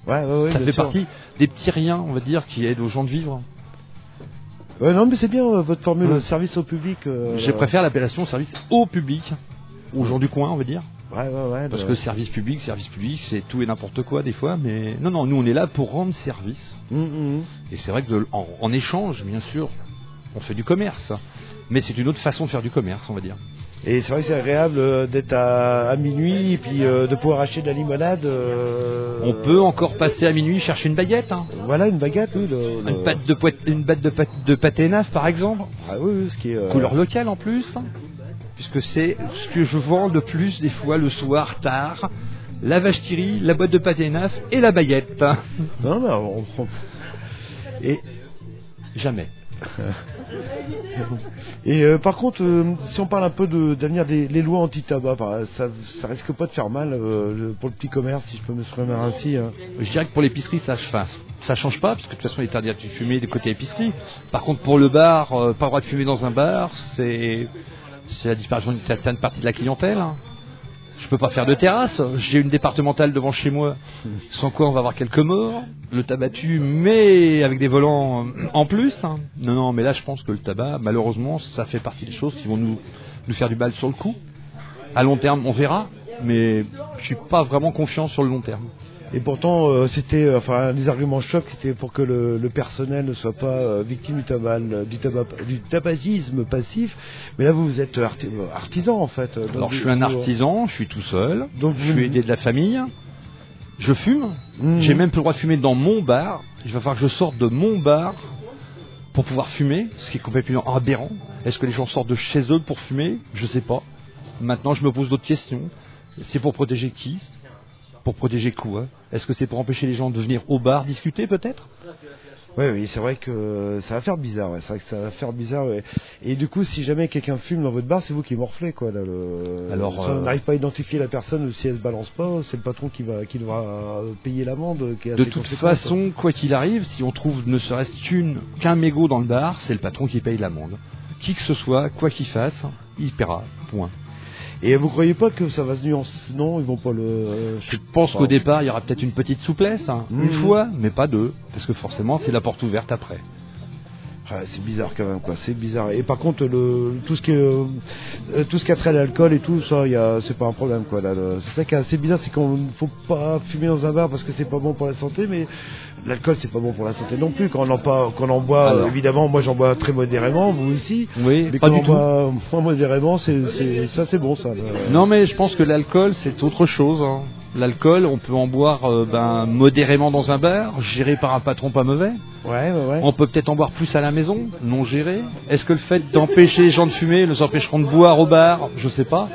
Ouais, ouais, ouais, Ça fait sûr. partie des petits riens, on va dire, qui aident aux gens de vivre. Ouais, non, mais c'est bien euh, votre formule Ouais. service au public. euh, Je préfère l'appellation service au public, aux gens du coin, on va dire. Ouais, ouais, ouais. Parce que service public, service public, c'est tout et n'importe quoi des fois, mais non, non, nous on est là pour rendre service. Hum, hum. Et c'est vrai que de- en, en échange, bien sûr, on fait du commerce. Mais c'est une autre façon de faire du commerce, on va dire. Et c'est vrai que c'est agréable euh, d'être à, à minuit et puis euh, de pouvoir acheter de la limonade. euh, On peut encore passer à minuit chercher une baguette. hein. Voilà, une baguette, oui. le- le- Une batte de, poit- une batte de, de pâté neuf, par exemple. Ah oui, oui, ce qui est. Couleur locale en plus. Puisque c'est ce que je vends le plus des fois le soir, tard. La vache qui la boîte de pâté neuf et la baguette. Non, mais on. on- Et, Jamais. [LAUGHS] [LAUGHS] et euh, par contre, euh, si on parle un peu de- d'avenir des les lois anti-tabac, bah, ça, ça risque pas de faire mal euh, pour le petit commerce, si je peux m'exprimer ainsi. hein. Je dirais que pour l'épicerie, ça, change pas, parce que de toute façon, il est interdit de fumer du côté épicerie. Par contre, pour le bar, pas le droit de fumer dans un bar, c'est c'est la disparition d'une certaine partie de la clientèle. hein. Je peux pas faire de terrasse. J'ai une départementale devant chez moi, sans quoi on va avoir quelques morts. Le tabac tue, mais avec des volants euh, en plus. hein. Non, non, mais là, je pense que le tabac, malheureusement, ça fait partie des choses qui vont nous, nous faire du mal sur le coup. À long terme, on verra, mais je suis pas vraiment confiant sur le long terme. Et pourtant, euh, c'était, euh, enfin, les arguments chocs, c'était pour que le, le personnel ne soit pas euh, victime du du tabac, du tabagisme passif. Mais là, vous, vous êtes arti- artisan en fait. Donc, Alors je suis un artisan, je suis tout seul, Donc je vous- suis aidé de la famille, je fume, Mhm. j'ai même plus le droit de fumer dans mon bar, il va falloir que je sorte de mon bar pour pouvoir fumer, ce qui est complètement aberrant. Est-ce que les gens sortent de chez eux pour fumer? Je sais pas. Maintenant je me pose d'autres questions. C'est pour protéger qui? Pour protéger quoi Est-ce que c'est pour empêcher les gens de venir au bar discuter peut-être? Oui, oui, c'est vrai que ça va faire bizarre. Ouais. C'est vrai que ça va faire bizarre. ouais. Et du coup, si jamais quelqu'un fume dans votre bar, c'est vous qui morflez, quoi. Là, le... Alors, si on euh, n'arrive pas à identifier la personne ou si elle se balance pas, c'est le patron qui va, qui devra euh, payer l'amende. Qui est De toute façon, quoi qu'il arrive, si on trouve ne serait-ce qu'une, qu'un mégot dans le bar, c'est le patron qui paye l'amende. Qui que ce soit, quoi qu'il fasse, il paiera. Point. Et vous croyez pas que ça va se nuancer Non, ils vont pas le. euh, Je pense qu'au départ, il y aura peut-être une petite souplesse, hein, une Mhm. fois, mais pas deux, parce que forcément, c'est la porte ouverte après. Ah, c'est bizarre quand même quoi, c'est bizarre. Et par contre le tout ce qui est, euh, tout ce qui a trait à l'alcool et tout ça, il y a c'est pas un problème quoi là. C'est ça qui est assez bizarre, c'est qu'on ne faut pas fumer dans un bar parce que c'est pas bon pour la santé, mais l'alcool c'est pas bon pour la santé non plus. Quand on en, pas, quand on en boit, Alors. évidemment, moi j'en bois très modérément, vous aussi. Oui, mais pas quand du on tout. boit moins modérément, c'est c'est- ça c'est bon ça. Non, mais je pense que l'alcool, c'est autre chose. hein. L'alcool, on peut en boire euh, ben, modérément dans un bar, géré par un patron pas mauvais. Ouais, ouais, ouais. On peut peut-être en boire plus à la maison, non géré. Est-ce que le fait d'empêcher les gens de fumer nous empêcheront de boire au bar? Je sais pas.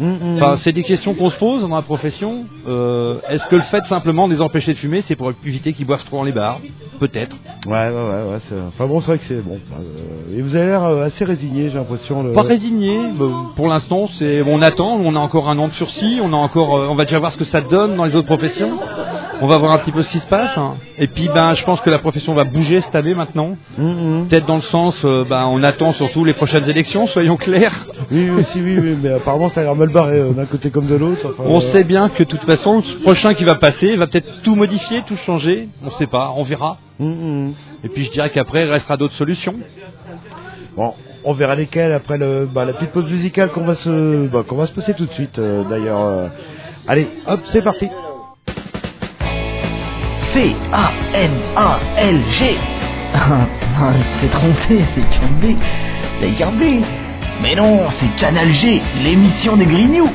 Mm, Enfin, c'est des questions qu'on se pose dans la profession. Euh, Est-ce que le fait simplement de les empêcher de fumer, c'est pour éviter qu'ils boivent trop dans les bars Peut-être. Ouais, ouais, ouais, Enfin bon, c'est vrai que c'est bon. Euh, et vous avez l'air euh, assez résigné, j'ai l'impression. le- Pas résigné. bah, pour l'instant, c'est on attend. On a encore un an de sursis. On a encore. euh, on va déjà voir ce que ça donne dans les autres professions. On va voir un petit peu ce qui se passe. hein. Et puis, ben, je pense que la profession va bouger cette année maintenant. Mm, Peut-être dans le sens, ben, on attend surtout les prochaines élections. Soyons clairs. Oui, oui, si, oui, oui, mais apparemment ça a l'air mal barré euh, d'un côté comme de l'autre. enfin, On euh, sait bien que de toute façon, le prochain qui va passer va peut-être tout modifier, tout changer. On sait pas. On verra. mm, Et puis, je dirais qu'après, il restera d'autres solutions. Bon, on verra lesquels après le, bah, la petite pause musicale qu'on va se, bah, qu'on va se passer tout de suite. euh, D'ailleurs, euh. allez, hop, c'est parti. C-A-N-A-L-G. [LAUGHS] Ah, ah, il s'est trompé, c'est Canal B. C'est Canal B. Mais non, c'est Canal G, l'émission des Grignoux.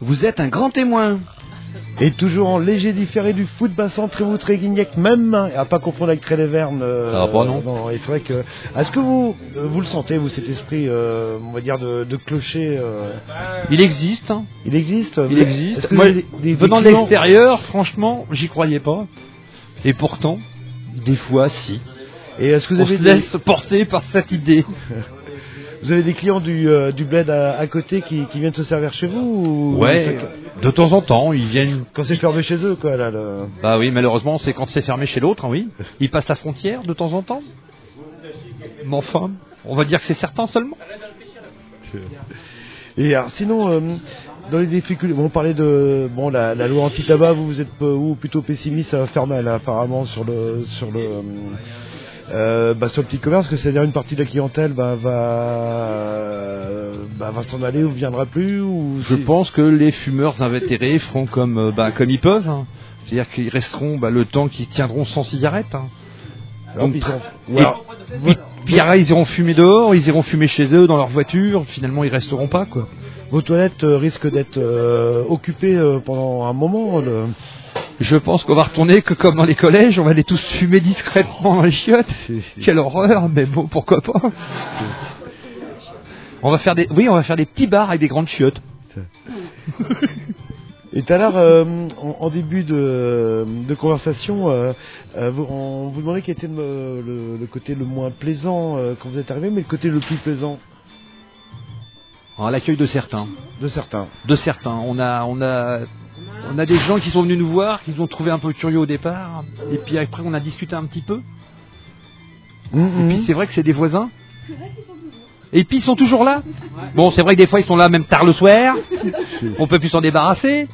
Vous êtes un grand témoin. Et toujours en léger différé du foot bassin Trévoux Tréguignac même, hein, à pas confondre avec Tréléverne. Euh, Ça va pas, non et c'est vrai que. Est-ce que vous euh, vous le sentez vous cet esprit, euh, on va dire de, de clocher euh, Il existe. hein. Il existe. Il existe. Moi, des- des- des venant de l'extérieur, franchement, j'y croyais pas. Et pourtant, des fois, si. Et est-ce que vous On avez se des- laisse porter par cette idée. [LAUGHS] Vous avez des clients du, euh, du bled à, à côté qui, qui viennent se servir chez vous ou- Ouais, de temps en temps, ils viennent. Quand c'est fermé chez eux, quoi, là. Le... Bah oui, malheureusement, c'est quand c'est fermé chez l'autre, hein, oui. [LAUGHS] Ils passent la frontière de temps en temps. Mais enfin, on va dire que c'est certain seulement. Et alors, sinon, euh, dans les difficultés, bon, on parlait de bon la, la loi anti-tabac, vous, vous êtes peu- ou plutôt pessimiste, ça va faire mal apparemment sur le sur le euh, euh, bah, sur le petit commerce, que c'est-à-dire une partie de la clientèle va va bah, va s'en aller ou viendra plus ou Je pense que les fumeurs invétérés feront comme, euh, bah, comme ils peuvent. hein. C'est-à-dire qu'ils resteront bah, le temps qu'ils tiendront sans cigarette. hein. Alors, Donc, ils et- alors, après, ils iront fumer dehors, ils iront fumer chez eux, dans leur voiture. Finalement, ils resteront pas, quoi. vos toilettes euh, risquent d'être euh, occupées euh, pendant un moment. le- Je pense qu'on va retourner que comme dans les collèges, on va aller tous fumer discrètement dans les chiottes. Quelle horreur, mais bon, pourquoi pas. [LAUGHS] On va faire des, oui, on va faire des petits bars avec des grandes chiottes. Et tout à l'heure, euh, en, en début de, de conversation, euh, euh, on vous demandait quel était le, le- le côté le moins plaisant quand vous êtes arrivé, mais le côté le plus plaisant À l'accueil de certains. de certains. De certains. On a, on a, on a des gens qui sont venus nous voir, qui nous ont trouvé un peu curieux au départ, et puis après on a discuté un petit peu. Mmh, Et puis c'est vrai que c'est des voisins. Et puis ils sont toujours là. Bon, c'est vrai que des fois ils sont là même tard le soir. [LAUGHS] On peut plus s'en débarrasser.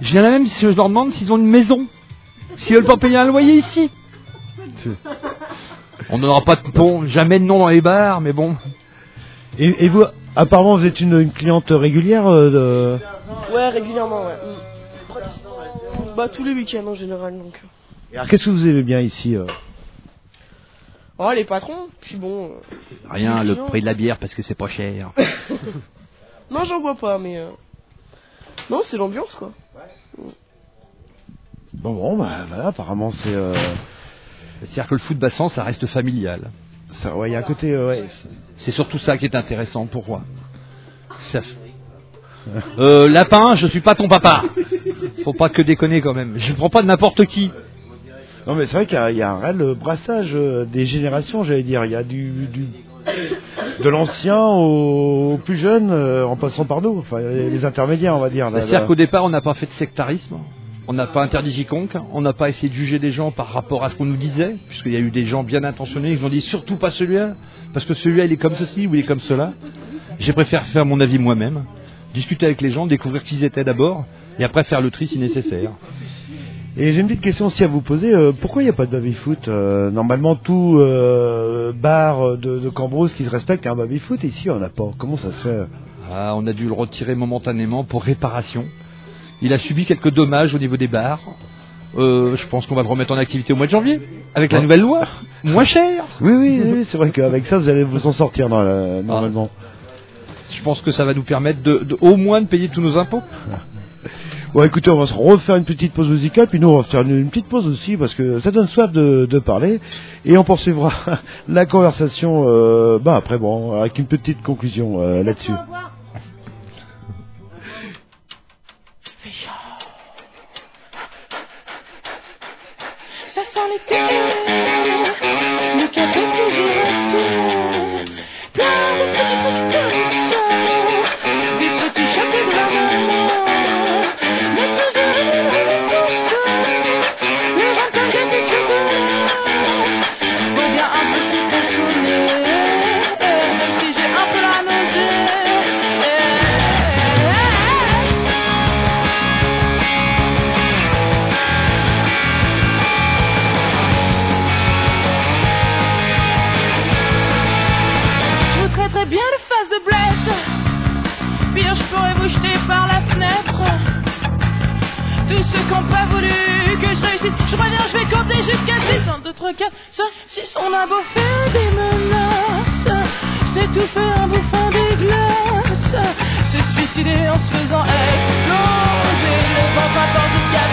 Je viens là même si je leur demande s'ils ont une maison. S'ils veulent pas payer un loyer ici. On n'aura pas de bon, jamais de nom dans les bars, mais bon. Et, et vous, apparemment, vous êtes une, une cliente régulière euh, de... Ouais, régulièrement, ouais. Bah, tous les week-ends en général, donc. Et Alors, qu'est-ce que vous aimez bien ici euh Oh, les patrons, puis bon. euh, Rien, le prix de la bière parce que c'est pas cher. [LAUGHS] Non, j'en bois pas, mais. euh, Non, c'est l'ambiance, quoi. Bon, bon, bah voilà, apparemment, c'est... euh, C'est-à-dire que le foot bassin, ça reste familial. Ça, ouais, il y a un côté... euh, ouais, c'est- C'est surtout ça qui est intéressant pour moi. Ça f- Euh, lapin, je suis pas ton papa. Faut pas que déconner quand même. Je prends pas de n'importe qui. Non, mais c'est vrai qu'il y a- il y, a un réel brassage euh, des générations, j'allais dire. Il y a du... du de l'ancien au, au plus jeune, euh, en passant par nous, enfin les, les intermédiaires, on va dire. C'est-à-dire qu'au départ, on n'a pas fait de sectarisme. On n'a pas interdit quiconque. On n'a pas essayé de juger des gens par rapport à ce qu'on nous disait, puisqu'il y a eu des gens bien intentionnés qui nous ont dit surtout pas celui-là, parce que celui-là il est comme ceci ou il est comme cela. J'ai préféré faire mon avis moi-même, discuter avec les gens, découvrir qui ils étaient d'abord, et après faire le tri si nécessaire. Et j'ai une petite question aussi à vous poser. euh, pourquoi il n'y a pas de baby-foot Euh, Normalement, tout euh, bar de, de Cambrousse qui se respecte a un baby-foot. Ici, on n'a pas. Comment ça se fait Ah, on a dû le retirer momentanément pour réparation. Il a subi quelques dommages au niveau des bars. Euh, je pense qu'on va le remettre en activité au mois de janvier, avec la Ah. nouvelle loi. Moins cher Oui, oui, oui, c'est vrai qu'avec ça, vous allez vous en sortir dans la- normalement. Je pense que ça va nous permettre de, de- au moins de payer tous nos impôts. [LAUGHS] Bon, écoutez, on va se refaire une petite pause musicale, puis nous, on va faire une, une petite pause aussi, parce que ça donne soif de, de parler, et on poursuivra [LAUGHS] la conversation, euh, bah après, bon, avec une petite conclusion euh, là-dessus. Ça sent l'été, le café 10. 1, 2, 3, 4, 5, 6. On a beau faire des menaces, s'étouffer en bouffant des glaces, se suicider en se faisant exploser. Le vent va jusqu'à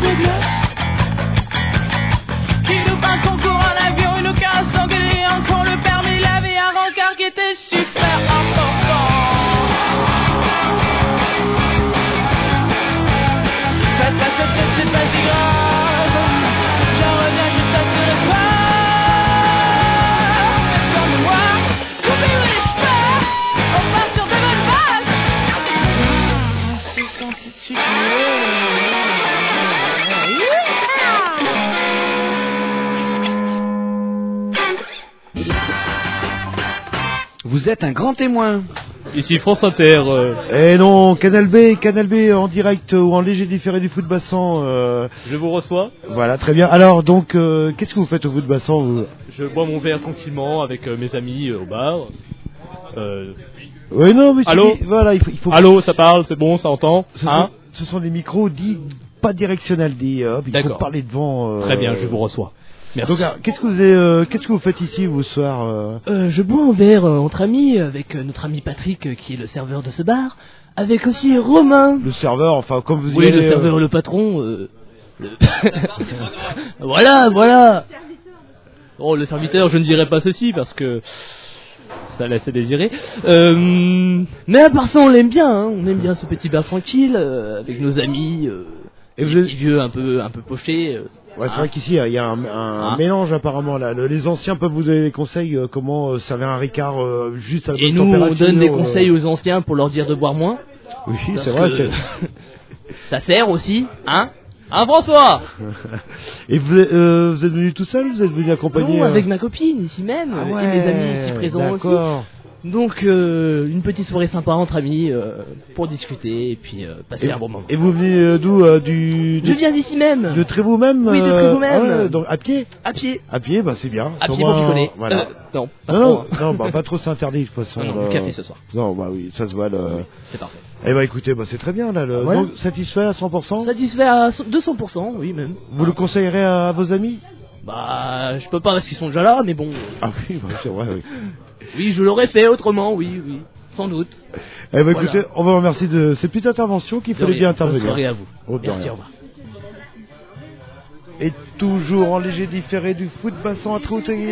big love. Vous êtes un grand témoin. Ici France Inter. euh, Eh non, Canal B, Canal B en direct ou en léger différé du foot bassan. euh, Je vous reçois. Voilà, très bien. Alors, donc, euh, qu'est-ce que vous faites au foot bassan vous? Je bois mon verre tranquillement avec euh, mes amis euh, au bar. Euh, Oui, non, mais c'est- Allô? voilà, il faut, il faut- Allô, ça parle, c'est bon, ça entend Ce, Hein? sont, ce sont des micros dits pas directionnels, dit. hop, il faut parler devant. euh, Très bien, je vous reçois. Merci. Donc, alors, qu'est-ce que vous, avez, euh, qu'est-ce que vous faites ici, vous, ce soir euh Euh, je bois un verre euh, entre amis avec euh, notre ami Patrick euh, qui est le serveur de ce bar, avec aussi Romain. Le serveur, enfin, comme vous y Oui, allez, le euh, serveur, le patron. euh, le- [LAUGHS] [LAUGHS] voilà, voilà. Oh, le serviteur, je ne dirais pas ceci parce que ça laisse à désirer. Euh, Mais à part ça, on l'aime bien. hein, On aime bien ce petit bar tranquille euh, avec nos amis. euh, Et vous petits vieux un peu, un peu pochés. euh. Ouais, c'est vrai qu'ici, il y a un, un Ah. mélange apparemment là. Le- les anciens peuvent vous donner des conseils euh, comment euh, servir un Ricard euh, juste à la Et bonne nous, on température, donne des euh, conseils aux anciens pour leur dire de boire moins. Oui, Parce c'est vrai. que c'est- [LAUGHS] ça sert aussi, hein Hein, François? [LAUGHS] Et vous êtes, euh, vous êtes venu tout seul ou vous êtes venu accompagné Non, euh, avec ma copine ici même, Ah et ouais, mes amis ici présents aussi. d'accord. Donc euh, une petite soirée sympa entre amis euh, pour discuter et puis euh, passer Et, un bon moment. et vous venez euh, d'où du, Je viens d'ici même. De Trévoux même Oui, de Trévoux même. ah ouais, donc à pied À pied. À pied, bah c'est bien. À C'est pied pour picoler. Voilà. Non, pas non, trop, hein. non, bah, pas trop c'est interdit de toute façon. Non, café ce soir. Non, bah oui, ça se voit. Le... C'est parfait. Eh bah écoutez, bah c'est très bien là. Le... Donc, satisfait à 100% Satisfait à 200%, oui même. Vous le conseillerez à vos amis? Bah, je peux pas parce qu'ils sont déjà là, mais bon. Ah oui, bah, c'est vrai, oui. [LAUGHS] Oui, je l'aurais fait autrement, oui, oui, sans doute. Eh ben Voilà. écoutez, on vous remercie de cette petite intervention qu'il De fallait bien Bonne intervenir. soirée à vous. Oh, Merci, au revoir. Et toujours en léger différé du foot à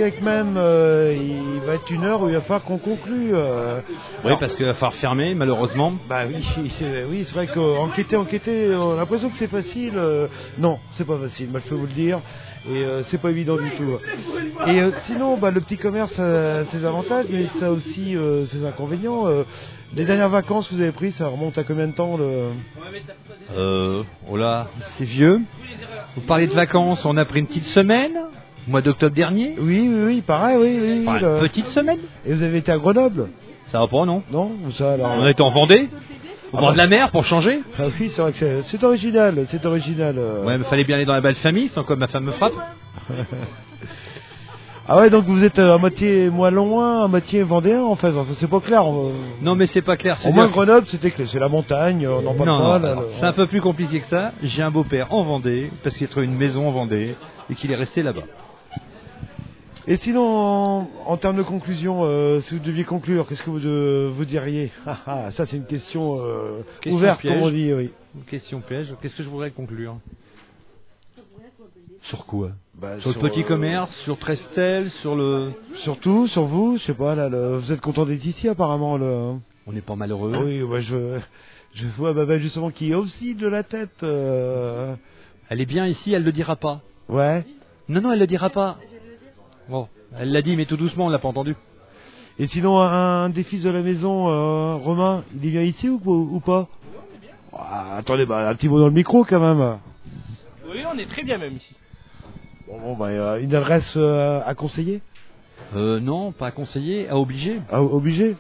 avec même, euh, il va être une heure où il va falloir qu'on conclue. euh. Oui, Alors, parce qu'il va falloir fermer, malheureusement. Bah oui, [LAUGHS] c'est oui, c'est vrai qu'enquêter, enquêter, on a l'impression que c'est facile. euh, non, c'est pas facile, moi je peux vous le dire. Et euh, c'est pas évident du tout. Et euh, sinon, bah, le petit commerce a ses avantages, mais ça a aussi euh, ses inconvénients. Les dernières vacances que vous avez prises, ça remonte à combien de temps le... Euh, oh là, c'est vieux. Vous parlez de vacances, on a pris une petite semaine, mois d'octobre dernier. Oui, oui, oui, pareil, oui, oui. Enfin, une petite semaine. Et vous avez été à Grenoble? Ça va pas, non? Non Ou ça alors On été en Vendée, au Ah bord bah, de la mer pour changer. Ah oui, c'est vrai que c'est- c'est original, c'est original. euh. Ouais, mais fallait bien aller dans la belle famille, sans que ma femme me frappe. [LAUGHS] Ah ouais, donc vous êtes euh, à moitié moins loin, à moitié vendéen en fait. Enfin, c'est pas clair. euh. Non, mais c'est pas clair. Au moins Grenoble, c'était clair. C'est la montagne, on n'en parle Non, pas. non, là, alors, le- c'est un peu plus compliqué que ça. J'ai un beau-père en Vendée, parce qu'il a trouvé une maison en Vendée, et qu'il est resté là-bas. Et sinon, en, en termes de conclusion, euh, si vous deviez conclure, qu'est-ce que vous, de- vous diriez [LAUGHS] Ah, ah, Ça, c'est une question, euh, Question ouverte, piège. comme on dit. Oui. Question piège. Qu'est-ce que je voudrais conclure? Sur quoi? Bah, Sur le petit euh, commerce, sur Trestel, sur le. Surtout, sur vous, je sais pas, là, le- vous êtes content d'être ici apparemment. Le... On n'est pas malheureux. Oui, ouais, je, [LAUGHS] je vois Babel justement qui est aussi de la tête. euh, Elle est bien ici, elle le dira pas. Ouais. Non, non, elle le dira pas. Bon, elle l'a dit, mais tout doucement, on l'a pas entendu. Et sinon, un, un des fils de la maison, euh, Romain, il est bien ici ou, ou pas? Ah, Attendez, bah, un petit mot dans le micro quand même. Oui, on est très bien même ici. Bon, bon, bah, euh, une adresse euh, à conseiller? Euh, non, pas à conseiller, à obliger. Ah, Obligé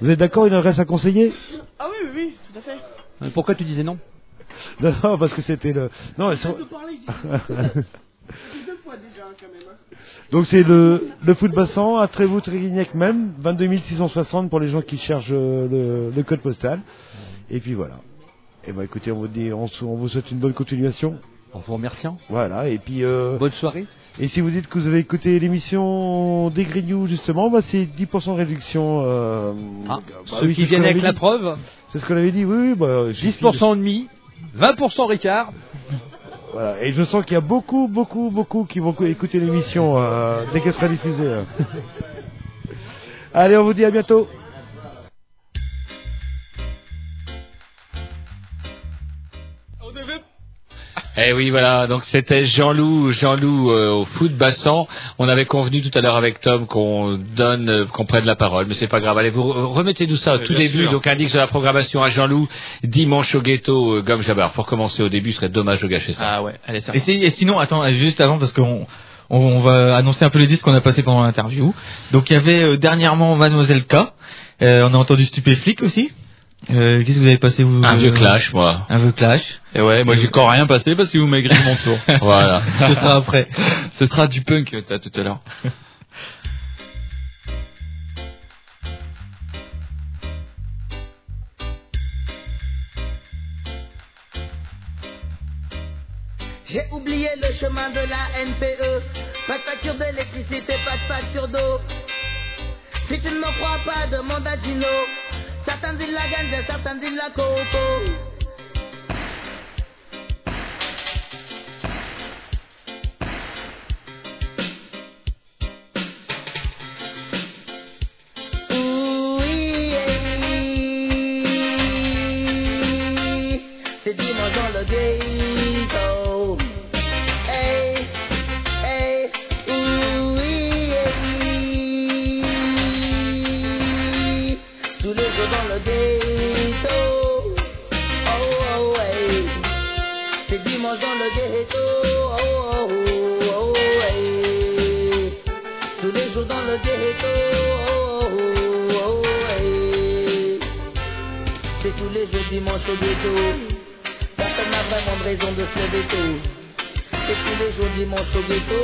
Vous êtes d'accord, une adresse à conseiller? Ah oui, oui, oui, tout à fait. Euh, Pourquoi tu disais non? Non, non, parce que c'était le... Non, elles sont- [LAUGHS] [LAUGHS] Fois déjà, quand même. hein. Donc c'est le, le foot bassin à Trévoux Tréguignac même, 22 660 pour les gens qui cherchent euh, le, le code postal. Et puis voilà. Et bah écoutez, on vous dit, on, vous souhaite une bonne continuation. En vous remerciant. Voilà, et puis... euh, Bonne soirée. Et si vous dites que vous avez écouté l'émission des Grignoux justement, bah c'est 10% de réduction. euh, Ah, bah ceux oui, qui viennent avec la preuve, C'est ce qu'on avait dit, oui, oui. Bah, j'ai 10% de demi, 20% Ricard. Voilà. Et je sens qu'il y a beaucoup, beaucoup, beaucoup qui vont écouter l'émission euh, dès qu'elle sera diffusée. euh. [LAUGHS] Allez, on vous dit à bientôt. Eh oui, voilà. Donc c'était Jean-Loup, Jean-Loup euh, au foot bassan. On avait convenu tout à l'heure avec Tom qu'on donne, euh, qu'on prenne la parole, mais c'est pas grave. Allez, vous re- remettez-nous ça au Oui, tout début. sûr. Donc indique sur la programmation à Jean-Loup dimanche au ghetto euh, Gomme Jabbar. Faut recommencer au début, ce serait dommage de gâcher ça. Ah ouais, allez ça. Et, si- et sinon, attends, juste avant, parce qu'on on, on va annoncer un peu les disques qu'on a passés pendant l'interview. Donc il y avait euh, dernièrement Mademoiselle K. Euh, on a entendu Stupéflic aussi. Euh, Qu'est-ce que vous avez passé vous Un euh, vieux clash, moi. Un vieux clash. Et ouais, moi j'ai encore rien passé parce que vous grillé mon tour. [LAUGHS] Voilà. Ce sera après. Ce sera du punk euh, t'as tout à l'heure. J'ai oublié le chemin de la NPE. Pas de facture d'électricité, pas de facture d'eau. Si tu ne me crois pas, demande à Gino. Certains disent la ganja, certains disent la coco. Tous les jours dimanche au ghetto. Personne n'a vraiment de raison de se lever tôt. C'est tous les jours dimanche au ghetto.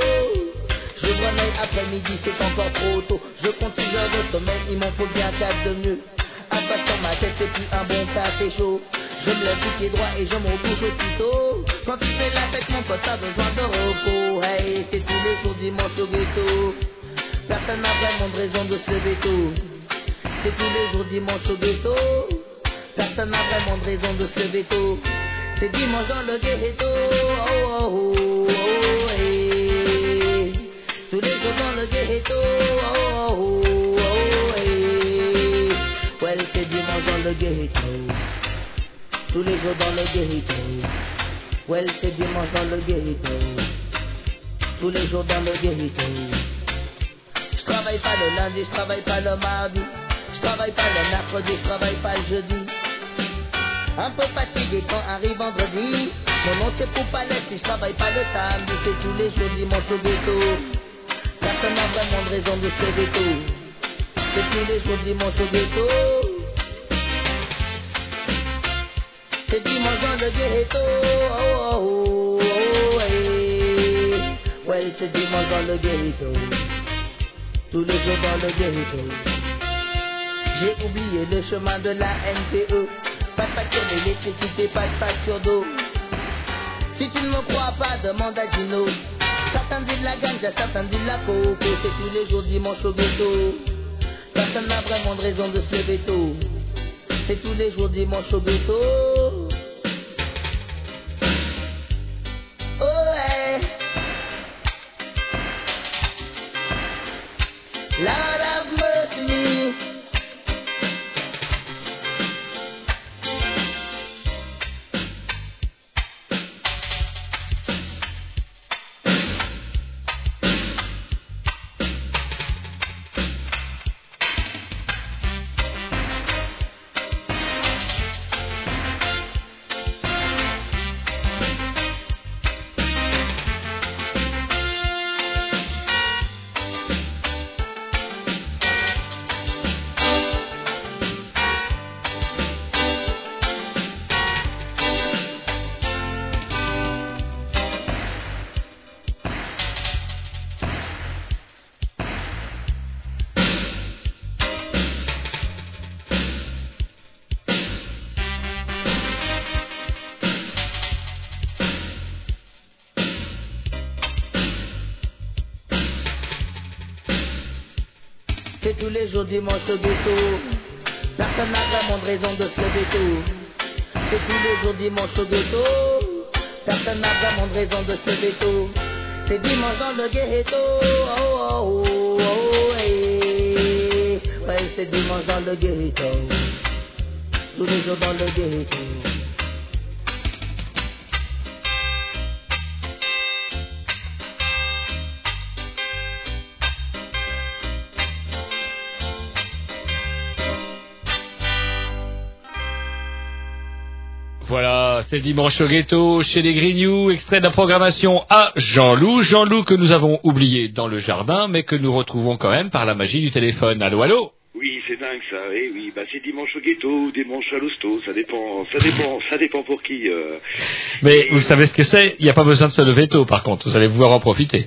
Je vois l'œil après-midi, c'est encore trop tôt. Je compte 6 heures de sommeil, il m'en faut bien 4 de mieux. Un pas sur ma tête et puis un bon café chaud. Je me lève du droit et je m'en couche aussitôt. Quand tu fais la fête, mon pote a besoin de repos. Hey, c'est tous les jours dimanche au ghetto. Personne n'a vraiment de raison de se lever tôt. C'est tous les jours dimanche au ghetto. Personne n'a vraiment de raison de se tôt. C'est dimanche dans le ghetto. Oh, oh, oh, oh. Tous les jours dans le ghetto. Oh, oh, oh, oh. Well, c'est dimanche dans le ghetto. Tous les jours dans le ghetto. Well, c'est dimanche dans le ghetto. Tous les jours dans le ghetto. Je travaille pas le lundi, je travaille pas le mardi. Je travaille pas le mercredi, je travaille pas le jeudi. Un peu fatigué quand arrive vendredi. Mon nom c'est pour palette si je travaille pas le samedi. C'est tous les jours dimanche au ghetto. Personne n'a vraiment de raison de se tôt. C'est tous les jours dimanche au ghetto. C'est dimanche dans le ghetto. Oh, oh, oh, oh. Ouais, c'est dimanche dans le ghetto. Tous les jours dans le ghetto. J'ai oublié le chemin de la NPE. Pas de facture d'électricité, pas de facture d'eau. Si tu ne me crois pas, demande à Gino. Certains disent la ganja, certains disent la coco. C'est tous les jours dimanche au ghetto. Personne n'a vraiment de raison de se lever tôt. C'est tous les jours dimanche au ghetto. Dimanche au ghetto. Personne n'a vraiment de raison de se lever. C'est tous les jours dimanche au ghetto. Personne n'a vraiment de raison de se lever. C'est dimanche dans le ghetto. Oh, oh, oh. Ouais, c'est dimanche dans le ghetto. Tous les jours dans le ghetto. C'est dimanche au ghetto chez les Grignoux, extrait de la programmation à Jean-Loup. Jean-Loup que nous avons oublié dans le jardin, mais que nous retrouvons quand même par la magie du téléphone. Allô, allô Oui, c'est dingue ça. Eh oui, bah c'est dimanche au ghetto ou dimanche à l'hosto, ça dépend, ça dépend, [LAUGHS] ça dépend pour qui. euh. Mais vous savez ce que c'est? Il n'y a pas besoin de se lever tôt, par contre. Vous allez pouvoir en profiter.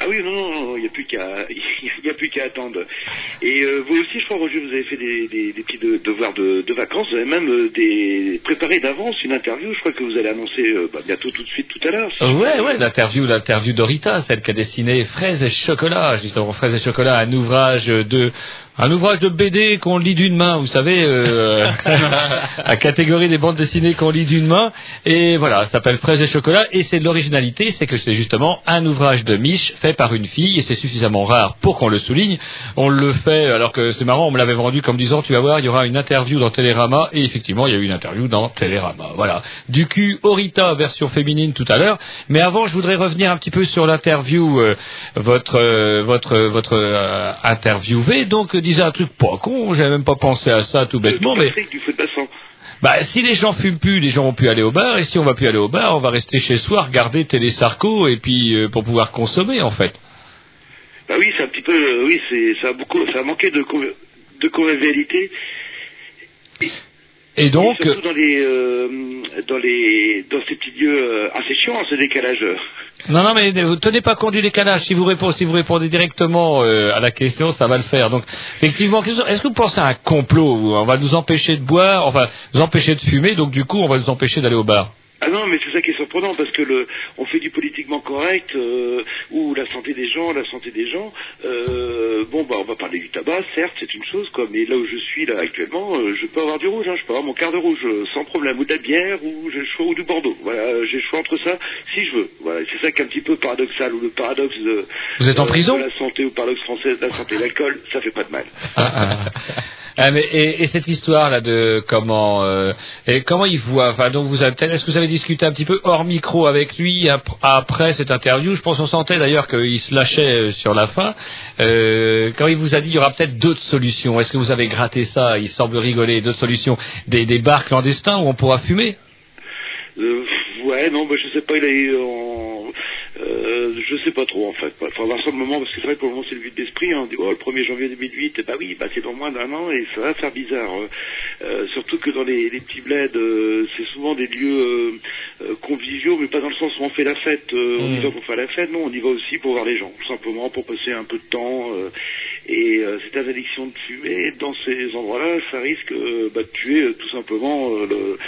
Ah oui, non, non, non, il n'y a plus qu'à, [LAUGHS] il y a plus qu'à attendre. Et euh, vous aussi, je crois, Roger, vous avez fait des, des, des petits de- devoirs de, de vacances. Vous avez même euh, des, préparé d'avance une interview. Je crois que vous allez annoncer euh, bah, bientôt, tout de suite, tout à l'heure. Euh, Ouais, ouais, l'interview, l'interview d'Orita, celle qui a dessiné Fraises et chocolat, justement, Fraises et chocolat, un ouvrage de, un ouvrage de BD qu'on lit d'une main, vous savez, euh, [LAUGHS] la catégorie des bandes dessinées qu'on lit d'une main, et voilà, ça s'appelle Fraises et chocolat, et c'est de l'originalité, c'est que c'est justement un ouvrage de Mich fait par une fille, et c'est suffisamment rare pour qu'on le souligne. On le fait, alors que c'est marrant, on me l'avait vendu comme disant, tu vas voir, il y aura une interview dans Télérama, et effectivement, il y a eu une interview dans Télérama. Voilà. Du cul, Orita, version féminine tout à l'heure. Mais avant, je voudrais revenir un petit peu sur l'interview, euh, votre, euh, votre, votre euh, interviewé. Donc, disait un truc pas con, j'avais même pas pensé à ça tout bêtement, mais du foot bah, si les gens fument plus, les gens vont plus aller au bar, et si on va plus aller au bar, on va rester chez soi, regarder Télé Sarko, et puis euh, pour pouvoir consommer, en fait. Bah oui, c'est un petit peu, euh, oui, c'est, ça a beaucoup, ça a manqué de, de convivialité. Et donc, Et surtout dans les, euh, dans les, dans ces petits lieux euh, assez chiants, ce décalage. Non, non, mais ne vous tenez pas compte du décalage. Si vous répondez, si vous répondez directement euh, à la question, ça va le faire. Donc, effectivement, est-ce que vous pensez à un complot on va nous empêcher de boire, enfin, nous empêcher de fumer, donc du coup, on va nous empêcher d'aller au bar Ah non, mais c'est ça qui est surprenant parce que le, on fait du politiquement correct euh, ou la santé des gens, la santé des gens. Euh, bon, bah, on va parler du tabac, certes, c'est une chose, quoi. Mais là où je suis là actuellement, euh, je peux avoir du rouge, hein, je peux avoir mon quart de rouge euh, sans problème, ou de la bière, ou j'ai le choix ou du Bordeaux. Voilà, j'ai le choix entre ça, si je veux. Voilà, c'est ça qui est un petit peu paradoxal ou le paradoxe de. Vous êtes en euh, prison de la santé ou paradoxe français de la santé, l'alcool, ça fait pas de mal. Ah, mais, et, et cette histoire là de comment euh, comment il voit donc vous avez est-ce que vous avez discuté un petit peu hors micro avec lui ap- après cette interview? Je pense qu'on sentait d'ailleurs qu'il se lâchait euh, sur la fin. Euh, quand il vous a dit il y aura peut-être d'autres solutions. Est-ce que vous avez gratté ça? Il semble rigoler. D'autres solutions? Des, des bars clandestins où on pourra fumer? Ouais, non, bah, je sais pas, il a eu. Euh, je sais pas trop en fait. Il faut avoir ça le moment parce que c'est vrai que pour le moment c'est le vide d'esprit. Hein. On dit, oh, le 1er janvier 2008, bah oui, bah c'est dans moins d'un an et ça va faire bizarre. Euh, euh, surtout que dans les, les petits bleds, euh, c'est souvent des lieux euh, euh, conviviaux, mais pas dans le sens où on fait la fête. euh, On y va pour faire la fête, non, on y va aussi pour voir les gens, tout simplement pour passer un peu de temps. Et euh, cette interdiction de fumer dans ces endroits-là, ça risque euh, bah, de tuer euh, tout simplement euh, le,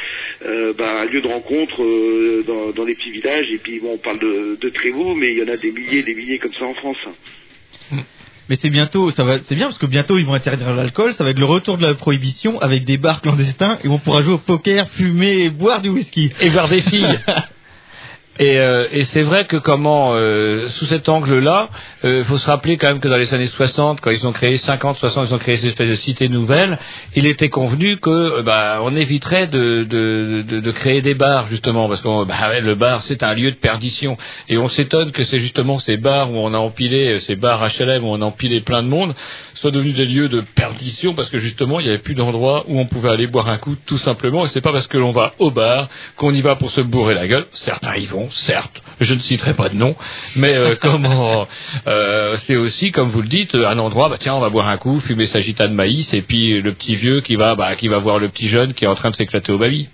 euh, bah, un lieu de rencontre euh, dans, dans les petits villages. Et puis bon, on parle de, de Trévoux, mais il y en a des milliers, des milliers comme ça en France. Mais c'est bientôt, ça va, c'est bien parce que bientôt ils vont interdire l'alcool, ça va être le retour de la prohibition avec des bars clandestins et on pourra jouer au poker, fumer, et boire du whisky. et voir des filles. [LAUGHS] Et, euh, et c'est vrai que comment, euh, sous cet angle-là, il faut se rappeler quand même que dans les années 60, quand ils ont créé 50, 60, ils ont créé cette espèce de cité nouvelle, il était convenu que euh, bah, on éviterait de, de, de, de créer des bars justement, parce que bah, le bar c'est un lieu de perdition, et on s'étonne que c'est justement ces bars où on a empilé, euh, ces bars HLM où on a empilé plein de monde, soient devenus des lieux de perdition, parce que justement il n'y avait plus d'endroit où on pouvait aller boire un coup tout simplement, et c'est pas parce que l'on va au bar qu'on y va pour se bourrer la gueule. Certains y vont, certes, je ne citerai pas de nom, mais euh, [LAUGHS] comment euh, c'est aussi, comme vous le dites, un endroit, bah tiens, on va boire un coup, fumer sa gita de maïs, et puis le petit vieux qui va, bah, qui va voir le petit jeune qui est en train de s'éclater au baby.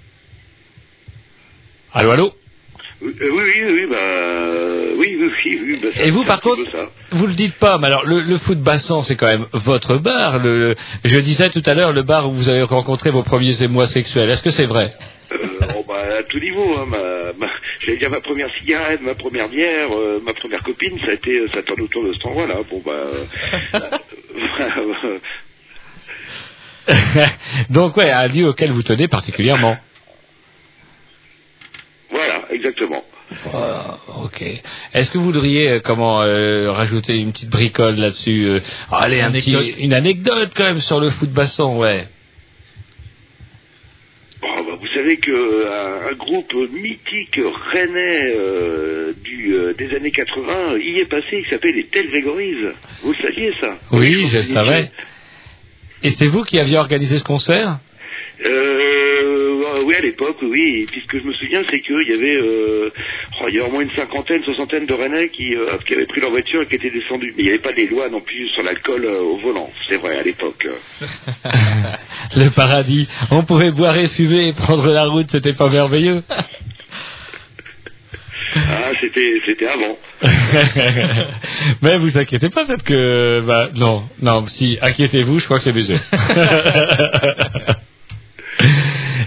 Allô, allô? Oui, euh, oui, oui, oui, bah, oui, oui, oui, oui, bah, ça- Et vous, par contre, vous le dites pas, mais alors le, le foot bassan, c'est quand même votre bar. Le, le- je disais tout à l'heure le bar où vous avez rencontré vos premiers émois sexuels. Est-ce que c'est vrai? Euh, oh, bah, à tout niveau, hein, ma, ma, [LAUGHS] j'allais dire ma première cigarette, ma première bière, euh, ma première copine, ça a été, ça tourne autour de cet endroit-là. Bon, bah, euh, [LAUGHS] Donc ouais, un lieu auquel vous tenez particulièrement. voilà, exactement. Ah, ok. Est-ce que vous voudriez euh, comment euh, rajouter une petite bricole là-dessus euh, Allez, un petit, Anecdote. une anecdote quand même sur le foot bassan, ouais. Vous savez que euh, un, groupe mythique rennais euh, du, euh, des années 80 y est passé, qui s'appelle les Tel Grégories. Vous le saviez ça? Oui, je savais. Et c'est vous qui aviez organisé ce concert? Euh, oui, à l'époque, oui. Et puis ce que je me souviens, c'est qu'il y avait, euh, oh, il y avait au moins une cinquantaine, soixantaine de Rennais qui, euh, qui avaient pris leur voiture et qui étaient descendus. Mais il n'y avait pas des lois non plus sur l'alcool euh, au volant. C'est vrai, à l'époque. [LAUGHS] Le paradis. On pouvait boire et fumer et prendre la route, c'était pas merveilleux. Ah, c'était, c'était avant. [LAUGHS] Mais vous inquiétez pas, peut-être que... Bah, non, non, si, inquiétez-vous, je crois que c'est baisé. [LAUGHS]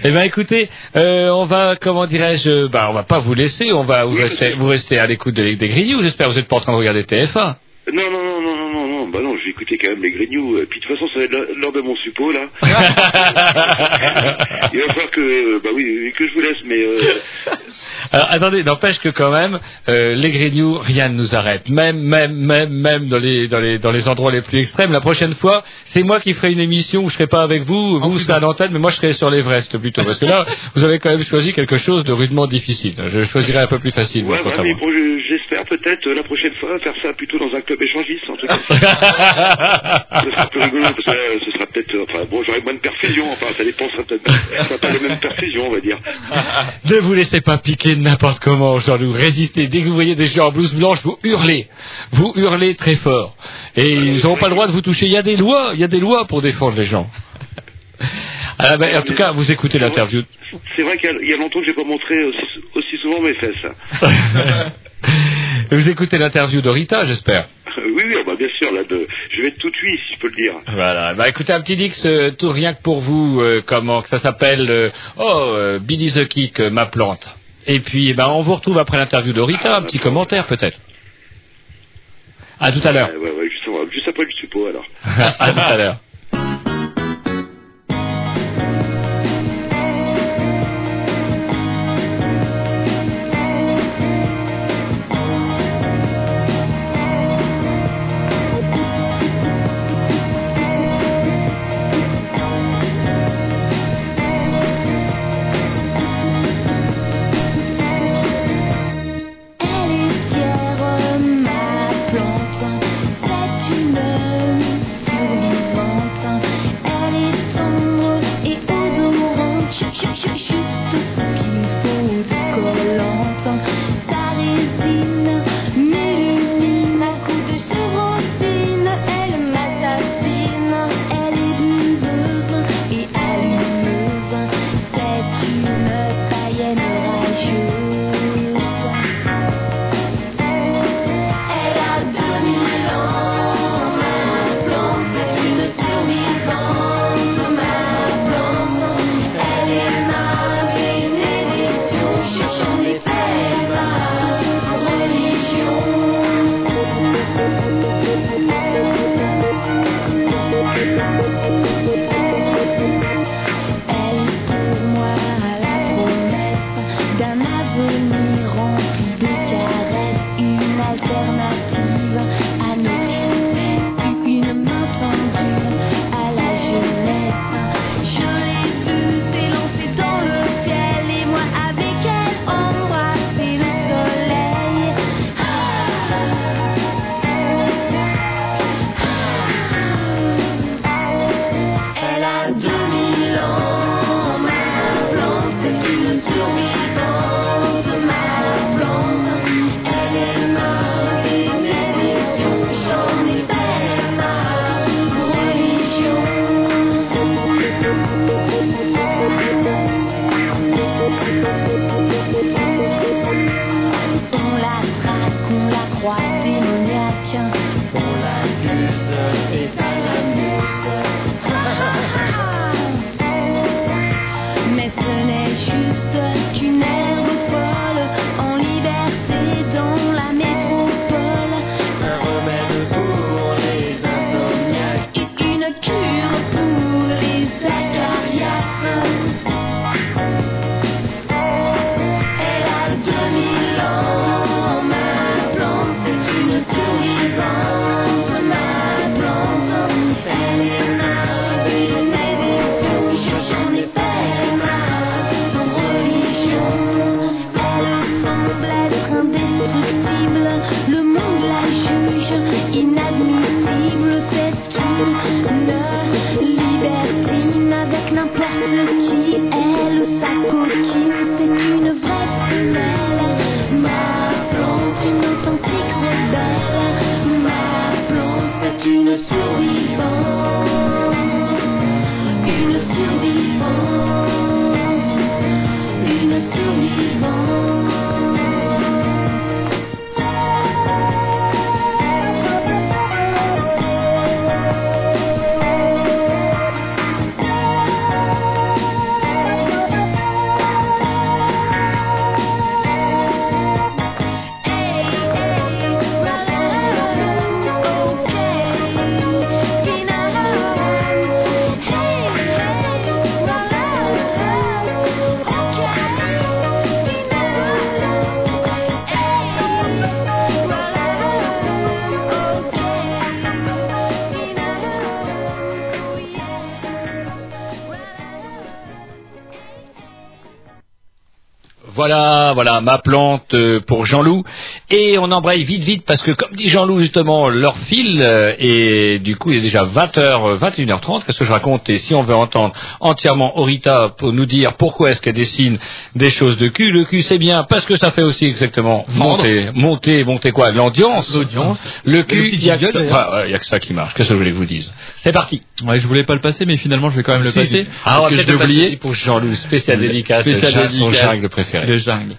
Eh ben écoutez, euh, on va, comment dirais-je, bah on va pas vous laisser, on va vous rester, vous restez à l'écoute des, des grignoux, j'espère que vous êtes pas en train de regarder TF1. Non, non, non, non, non, non, non, bah non, je vais écouter quand même les grignoux. Et puis de toute façon, ça va être l'heure- de mon suppôt, là. [LAUGHS] Il va falloir que, bah oui, que je vous laisse, mais euh, [LAUGHS] Alors attendez, n'empêche que quand même, euh, les grignoux, rien ne nous arrête. Même, même, même, même dans les, dans les, dans les endroits les plus extrêmes. La prochaine fois, c'est moi qui ferai une émission où je serai pas avec vous, vous serez à l'antenne, mais moi je serai sur l'Everest plutôt. Parce que là, [LAUGHS] vous avez quand même choisi quelque chose de rudement difficile. Je choisirai un peu plus facile. moi, ouais, quant ouais, à mais moi. bon, je- j'espère peut-être euh, la prochaine fois faire ça plutôt dans un club échangiste, en tout cas. [LAUGHS] ce sera plus rigolo, parce que euh, ce sera peut-être, euh, enfin bon, j'aurai moins de perfusion, enfin ça dépend, ça sera pas les mêmes perfusions, on va dire. Ne vous laissez pas piquer n'importe comment, Jean-Loup. Résistez. Dès que vous voyez des gens en blouse blanche, vous hurlez. Vous hurlez très fort. Et ils n'auront pas le droit de vous toucher. Il y a des lois. Il y a des lois pour défendre les gens. Ah, ben, en tout cas, vous écoutez l'interview. C'est vrai qu'il y a- il y a longtemps que j'ai pas montré aussi, aussi souvent mes fesses. [LAUGHS] Vous écoutez l'interview de Rita, j'espère. [LAUGHS] oui, oui, bah bien sûr, là, de, je vais être tout oui, si je peux le dire. Voilà. Bah écoutez, un petit Dix, euh, tout rien que pour vous, euh, comment que ça s'appelle euh, Oh, Billy the Kick, ma plante. Et puis, eh ben, on vous retrouve après l'interview de Rita, un petit commentaire peut-être. À tout à l'heure. Ouais, ouais, ouais, juste, juste après le suppôt, alors. [LAUGHS] à tout à l'heure. Voilà, ma plante euh, pour Jean-Loup. Et on embraye vite, vite, parce que comme dit Jean-Loup, justement, leur file, euh, et du coup, il est déjà 20h, 21h30, qu'est-ce que je raconte Et si on veut entendre entièrement Orita pour nous dire pourquoi est-ce qu'elle dessine des choses de cul, le cul c'est bien, parce que ça fait aussi exactement monter, monter, monter quoi? L'audience. L'audience. Le cul, il y a que a que ça qui marche. Qu'est-ce que je voulais que vous dise? C'est parti. Ouais, je voulais pas le passer, mais finalement, je vais quand même le Si, passer. si. Ah, on va parce que peut-être j'ai oublié. pour Jean-Loup, spécial dédicace, Spécial Jean- son jungle préféré. Le jungle.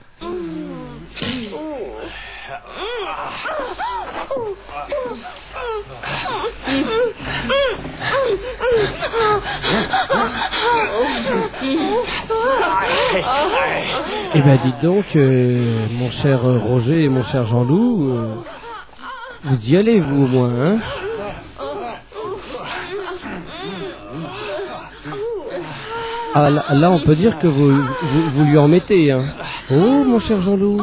Eh ben dites donc, euh, mon cher Roger et mon cher Jean-Loup, euh, vous y allez vous au moins, hein Ah là, là, on peut dire que vous, vous, vous lui en mettez, hein. Oh mon cher Jean-Loup,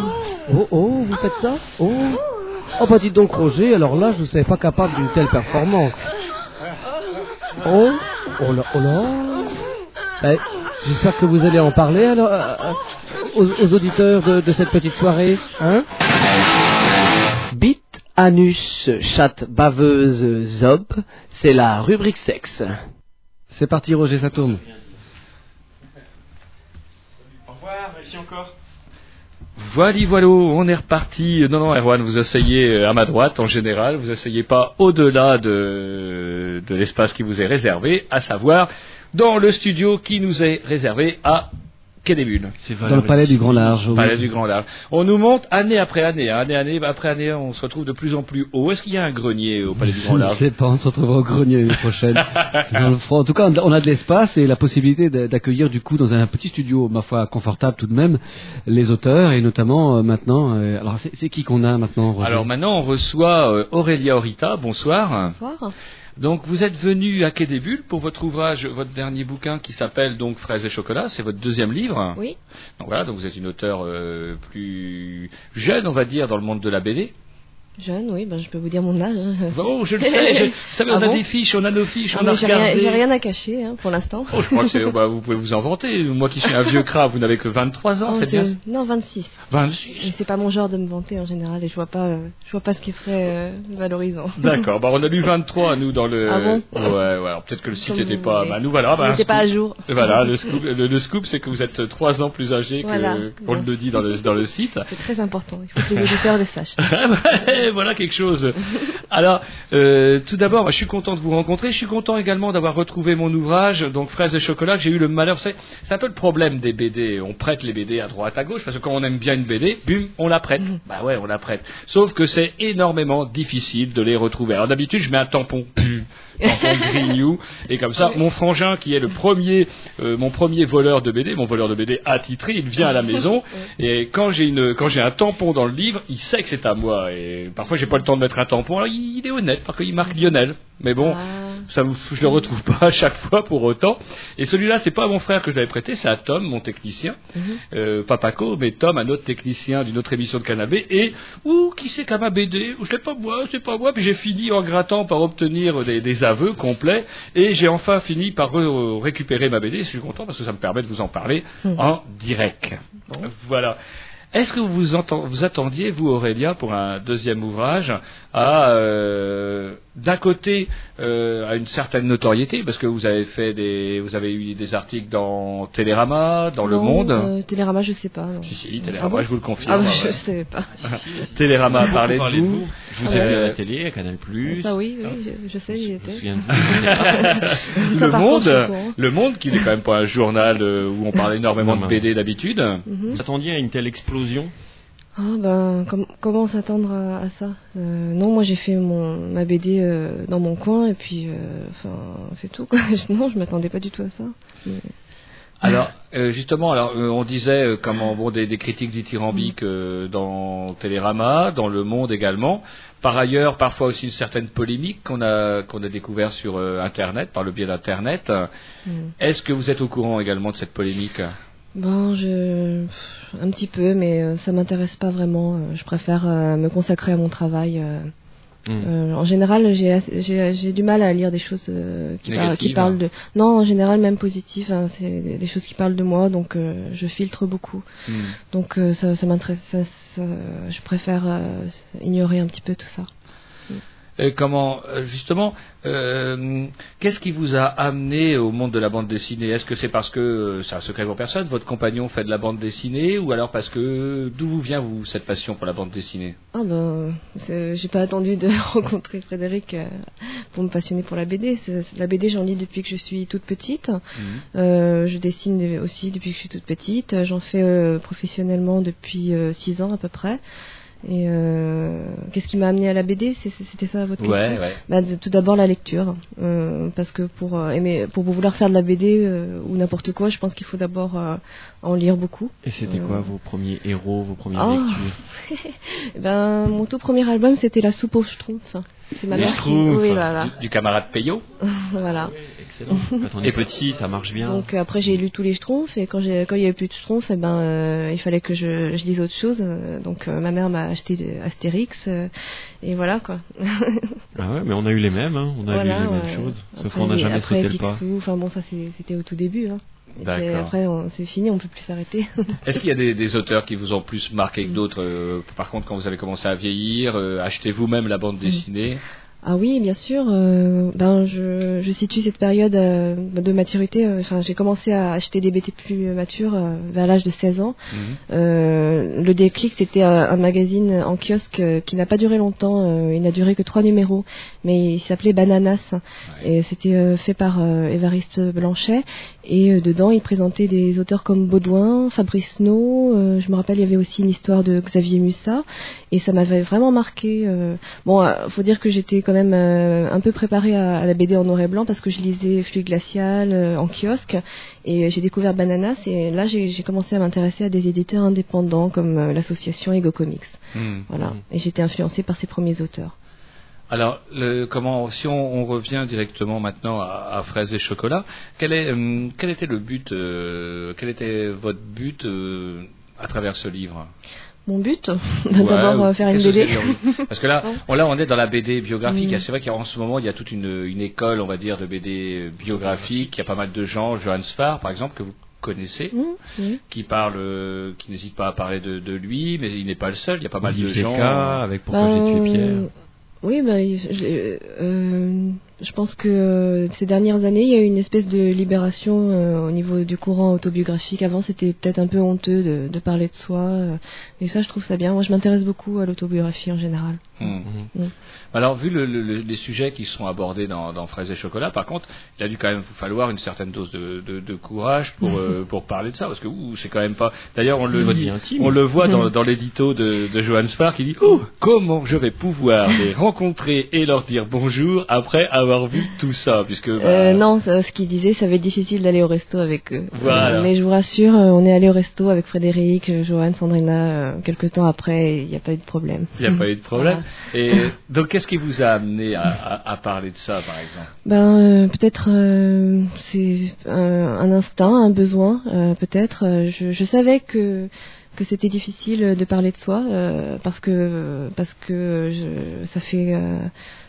oh oh, vous faites ça? Oh. Oh bah dites donc Roger, alors là je ne savais pas capable d'une telle performance. Oh Oh là, oh là. Ben, J'espère que vous allez en parler alors euh, euh, aux, aux auditeurs de, de cette petite soirée, hein Bite, anus, chatte baveuse, zob, c'est la rubrique sexe. C'est parti Roger, ça tourne. Au revoir, merci encore. Voilà, voilà, on est reparti. Non, non, Erwan, vous asseyez euh, à ma droite en général. Vous asseyez pas au-delà de, de l'espace qui vous est réservé, à savoir dans le studio qui nous est réservé à Quai des Bulles. Dans le palais du Grand Large. oui. Palais du Grand Large. On nous monte année après année, hein, année, année après année, on se retrouve de plus en plus haut. Est-ce qu'il y a un grenier au Palais du Grand Je ne Large sais pas, on se retrouvera au grenier l'année prochaine. [LAUGHS] Dans le front. En tout cas, on a de l'espace et la possibilité d'accueillir du coup dans un petit studio, ma foi, confortable tout de même, les auteurs et notamment euh, maintenant. euh, alors, c'est c'est qui qu'on a maintenant Roger? Alors maintenant, on reçoit euh, Aurélia Orita. Bonsoir. Bonsoir. Donc vous êtes venu à Quai des Bulles pour votre ouvrage, votre dernier bouquin qui s'appelle donc Fraises et chocolat. C'est votre deuxième livre. Oui. Donc voilà, donc vous êtes une auteure euh, plus jeune, on va dire, dans le monde de la BD. Jeune, oui, ben, je peux vous dire mon âge. Oh, je le sais. je- vous savez, on Ah a bon des fiches, on a nos fiches, Ah, on a mais j'ai rien, regardé. j'ai rien à cacher hein, pour l'instant. Oh, je crois que c'est, bah, vous pouvez vous inventer. Moi qui suis un vieux crabe, vous n'avez que 23 ans, Oh, c'est bien. Non, 26. 26. Et c'est pas mon genre de me vanter en général et je vois pas, euh, je vois pas ce qui serait euh, valorisant. D'accord, bah on a lu 23 nous dans le. Ah bon Ouais, ouais. Peut-être que le site n'était pas. Bah nous voilà. Il Bah, pas à jour. Voilà, le scoop, le, le scoop, c'est que vous êtes 3 ans plus âgé que Voilà. qu'on le dit dans le dans le site. C'est très important. Il faut que les auditeurs le sachent. [LAUGHS] Voilà quelque chose. [LAUGHS] Alors, euh, tout d'abord, je suis content de vous rencontrer. Je suis content également d'avoir retrouvé mon ouvrage, donc Fraises et chocolat, que j'ai eu le malheur. C'est, c'est un peu le problème des BD. On prête les BD à droite, à gauche, parce que quand on aime bien une BD, bum, on la prête. [LAUGHS] Bah ouais, on la prête. Sauf que c'est énormément difficile de les retrouver. Alors d'habitude, je mets un tampon, tampon grignou, et comme ça, mon frangin, qui est le premier, euh, mon premier voleur de BD, mon voleur de BD attitré, il vient à la maison, [LAUGHS] et quand j'ai une, quand j'ai un tampon dans le livre, il sait que c'est à moi. Et parfois, j'ai pas le temps de mettre un tampon. Alors, il, il est honnête, parce qu'il marque Lionel. Mais bon, ça, je le retrouve pas à chaque fois pour autant. Et celui-là, c'est pas à mon frère que je l'avais prêté, c'est à Tom, mon technicien, euh, Papaco, mais Tom, un autre technicien d'une autre émission de Canabé, et ou qui c'est qu'à ma BD, je l'ai pas moi, c'est pas moi. Puis j'ai fini en grattant par obtenir des, des aveux complets, et j'ai enfin fini par re- récupérer ma BD. Je suis content parce que ça me permet de vous en parler en direct. Voilà. Est-ce que vous vous attendiez, vous Aurélia, pour un deuxième ouvrage, à euh, d'un côté euh, à une certaine notoriété, parce que vous avez fait des, vous avez eu des articles dans Télérama, dans Le Monde. euh, Télérama, je sais pas. non. Si, si, Télérama, Ah bon je vous le confirme. Ah, bah, ouais. je savais pas. [LAUGHS] Télérama a parlé de Parlez de vous. vous. Je vous ai vu ouais. à la télé, à Canal+. Ah oui, oui, je, je sais, j'y étais. [LAUGHS] le Monde, le Monde, qui n'est quand même pas un journal euh, où on parle énormément Non, de. BD d'habitude. Mhm. Vous attendiez à une telle explosion? Ah ben, com- comment s'attendre à, à ça? Euh, Non, moi j'ai fait mon ma BD euh, dans mon coin et puis, euh, enfin, c'est tout quoi. [LAUGHS] non, je m'attendais pas du tout à ça. Mais- Alors, justement, alors on disait comment bon des, des critiques dithyrambiques euh, dans Télérama, dans Le Monde également. Par ailleurs, parfois aussi une certaine polémique qu'on a qu'on a découvert sur Internet par le biais d'Internet. Mm. Est-ce que vous êtes au courant également de cette polémique? Bon, je un petit peu, mais euh, ça m'intéresse pas vraiment. Euh, Je préfère euh, me consacrer à mon travail. Euh, en général, j'ai assez- j'ai j'ai du mal à lire des choses euh, qui, par- qui Négatives, parlent hein. de. Non, en général même positives. hein, c'est des, choses qui parlent de moi, donc euh, je filtre beaucoup. Hmm. Donc ça, ça m'intéresse. ça- ça- je préfère ignorer un petit peu tout ça. Euh, comment, euh, justement, euh, qu'est-ce qui vous a amené au monde de la bande dessinée? Est-ce que c'est parce que c'est un secret pour personne? Votre compagnon fait de la bande dessinée, ou alors parce que d'où vous vient vous cette passion pour la bande dessinée? Ah ben, j'ai pas attendu de [LAUGHS] rencontrer Frédéric pour me passionner pour la BD. La BD, j'en lis depuis que je suis toute petite. Euh, je dessine de- aussi depuis que je suis toute petite. J'en fais professionnellement depuis 6 ans à peu près. Et euh, qu'est-ce qui m'a amené à la BD C'était ça votre question? Ouais, ouais. Bah, Tout d'abord la lecture, euh, parce que pour euh, aimer, pour vouloir faire de la BD euh, ou n'importe quoi, je pense qu'il faut d'abord en lire beaucoup. Et c'était quoi vos premiers héros, vos premières Oh. lectures? [LAUGHS] Eh ben, mon tout premier album, c'était La soupe aux schtroumpfs. C'est ma Les mère qui. Oui, voilà. du, du camarade Payot [LAUGHS] voilà. Excellent. Quand on est petit, ça marche bien. Donc euh, après j'ai lu tous les Schtroumpfs et quand j'ai quand il y avait plus de Schtroumpfs, eh ben euh, il fallait que je, je lise autre chose. euh, donc euh, ma mère m'a acheté de- Astérix euh, et voilà quoi. [LAUGHS] Ah ouais, mais on a eu les mêmes, hein. on a Voilà, lu les ouais. mêmes choses. Sauf Après, qu'on n'a jamais sauté le pas. Enfin bon ça c'est- c'était au tout début. Hein. Et puis après c'est fini, on peut plus s'arrêter. [LAUGHS] Est-ce qu'il y a des, des auteurs qui vous ont plus marqué que d'autres euh, Par contre, quand vous avez commencé à vieillir, euh, achetez vous-même la bande dessinée? Ah oui, bien sûr. euh, ben, je, je situe cette période euh, de maturité. euh, Enfin, j'ai commencé à acheter des BT plus matures euh, vers l'âge de 16 ans. Mhm. Le déclic, c'était un magazine en kiosque qui n'a pas duré longtemps. il n'a duré que trois numéros, mais il s'appelait Bananas. Et c'était fait par Évariste Blanchet. Et dedans, il présentait des auteurs comme Baudouin, Fabrice No. euh, je me rappelle, il y avait aussi une histoire de Xavier Mussa. Et ça m'avait vraiment marqué. Bon, faut dire que j'étais quand même euh, un peu préparée à, à la BD en noir et blanc parce que je lisais Fluide Glacial euh, en kiosque. Et j'ai découvert Bananas. Et là, j'ai commencé à m'intéresser à des éditeurs indépendants comme euh, l'association Ego Comics. Hmm. Voilà. Et j'étais influencée par ces premiers auteurs. Alors, le, comment, si on, on revient directement maintenant à, à Fraises et Chocolat, quel, est, hum, quel était le but, euh, quel était votre but euh, à travers ce livre? Mon but, [LAUGHS] d'abord euh, faire une que BD. Parce que là, [LAUGHS] on, là, on est dans la BD biographique. Mm. C'est vrai qu'en ce moment, il y a toute une, une école, on va dire, de BD biographique. Il y a pas mal de gens, Johann Spar, par exemple, que vous connaissez, Mm, qui parle, euh, qui n'hésite pas à parler de, de lui, mais il n'est pas le seul. Il y a pas mal de gens. Avec Pourquoi Ben, j'ai tué Pierre. Oui, je, euh, je pense que euh, ces dernières années, il y a eu une espèce de libération euh, au niveau du courant autobiographique. Avant, c'était peut-être un peu honteux de, de parler de soi. euh, et ça, je trouve ça bien. Moi, je m'intéresse beaucoup à l'autobiographie en général. Hmm. Mm. Alors, vu le- le- le- les sujets qui sont abordés dans, dans Fraises et Chocolat, par contre, il a dû quand même vous falloir une certaine dose de, de- de courage pour, euh, pour parler de ça, parce que c'est quand même pas. D'ailleurs, on le, on le voit dans, dans l'édito de, de Johan Spar qui dit Oh, comment je vais pouvoir les rencontrer et leur dire bonjour après avoir vu tout ça, puisque. bah, Euh, non, ça, ce qu'il disait, ça va être difficile d'aller au resto avec eux. Voilà. Mais je vous rassure, euh, on est allé au resto avec Frédéric, euh, Johan, Sandrina, quelques temps après, il n'y a pas eu de problème. Il n'y a pas eu de problème. [LAUGHS] Et donc, qu'est-ce qui vous a amené à, à- à parler de ça, par exemple? Ben euh, peut-être euh, c'est un, un instinct, un besoin, peut-être. Je, je savais que que c'était difficile de parler de soi euh, parce que parce que ça fait euh,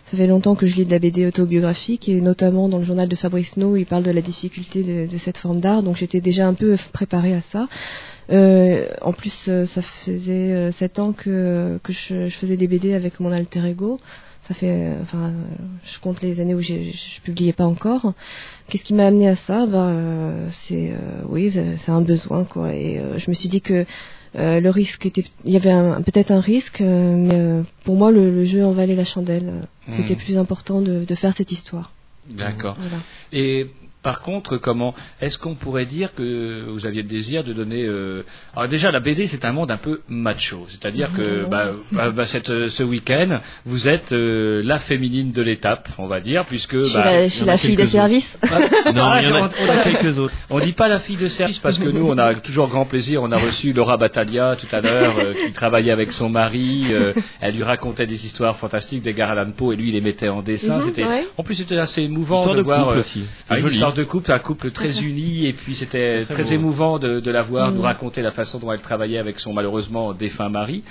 ça fait longtemps que je lis de la BD autobiographique et notamment dans le journal de Fabrice No, il parle de la difficulté de, cette forme d'art, donc j'étais déjà un peu préparée à ça. Euh, en plus, ça faisait sept ans que que je, faisais des BD avec mon alter ego. Ça fait, enfin, je compte les années où je publiais pas encore. Qu'est-ce qui m'a amené à ça? Euh, c'est, oui, c'est un besoin, quoi. Et je me suis dit que euh, le risque était, il y avait peut-être un risque, euh, mais euh, pour moi, le, le jeu en valait la chandelle. C'était Mhm. plus important de, de faire cette histoire. D'accord. Voilà. Et par contre, comment est-ce qu'on pourrait dire que vous aviez le désir de donner euh, Alors déjà, la BD, c'est un monde un peu macho, c'est-à-dire que bah, bah, bah, cette, euh, ce week-end, vous êtes euh, la féminine de l'étape, on va dire, puisque Je suis bah, la- je suis fille de service. Ah, [LAUGHS] Non, ah, il y en a- on- on il y en a quelques autres. On dit pas la fille de service parce que nous, on a toujours grand plaisir. On a reçu Laura Battaglia tout à l'heure, euh, qui travaillait avec son mari. euh, elle lui racontait des histoires fantastiques d'Edgar Allan Poe et lui, il les mettait en dessin. Mhm, ouais. en plus, c'était assez émouvant Histoire de, de voir aussi. Sorte de couple, un couple très [LAUGHS] uni, et puis c'était Très émouvant de, de la voir Mm. nous raconter la façon dont elle travaillait avec son malheureusement défunt mari.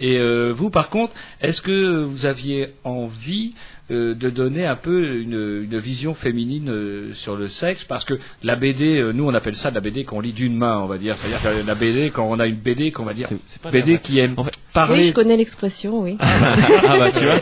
Et euh, vous, par contre, est-ce que vous aviez envie euh, de donner un peu une, une vision féminine euh, sur le sexe Parce que la BD, euh, nous on appelle ça de la BD qu'on lit d'une main, on va dire. C'est-à-dire que la BD, quand on a une BD, qu'on va dire pas de la BD qui aime Oui, parler. je connais l'expression, oui. ah bah tu vois.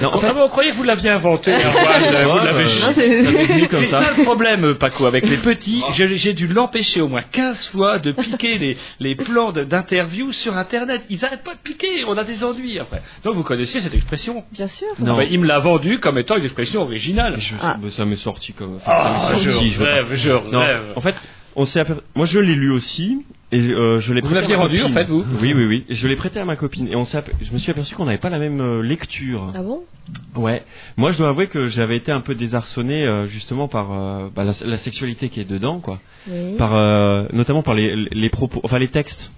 Non, enfin, on croyait que vous l'aviez inventé. Erwan, euh, vous l'avez bah, Non, c'est- ça c'est ça. le problème, Paco, avec les petits. J'ai j'ai dû l'empêcher au moins 15 fois de piquer les, les plans d'interview sur Internet. Ils n'arrêtent pas de piquer. On a des ennuis après. Donc vous connaissiez cette expression? Bien sûr. Non. Ah bah, Il me l'a vendue comme étant une expression originale. Je- Ah. ça m'est sorti comme. enfin, Ah, ça sorti, je rêve, je Non, rêve. En fait, on s'est aper- moi je l'ai lu aussi et euh, je l'ai Vous l'aviez rendu, copine. en fait, vous Oui, oui, oui. Je l'ai prêté à ma copine et on s'est aper- je me suis aperçu qu'on n'avait pas la même euh, lecture. Ah bon? Ouais. Moi, je dois avouer que j'avais été un peu désarçonné euh, justement par euh, bah, la, la sexualité qui est dedans, quoi. Oui. Par euh, notamment par les, les propos, enfin les textes.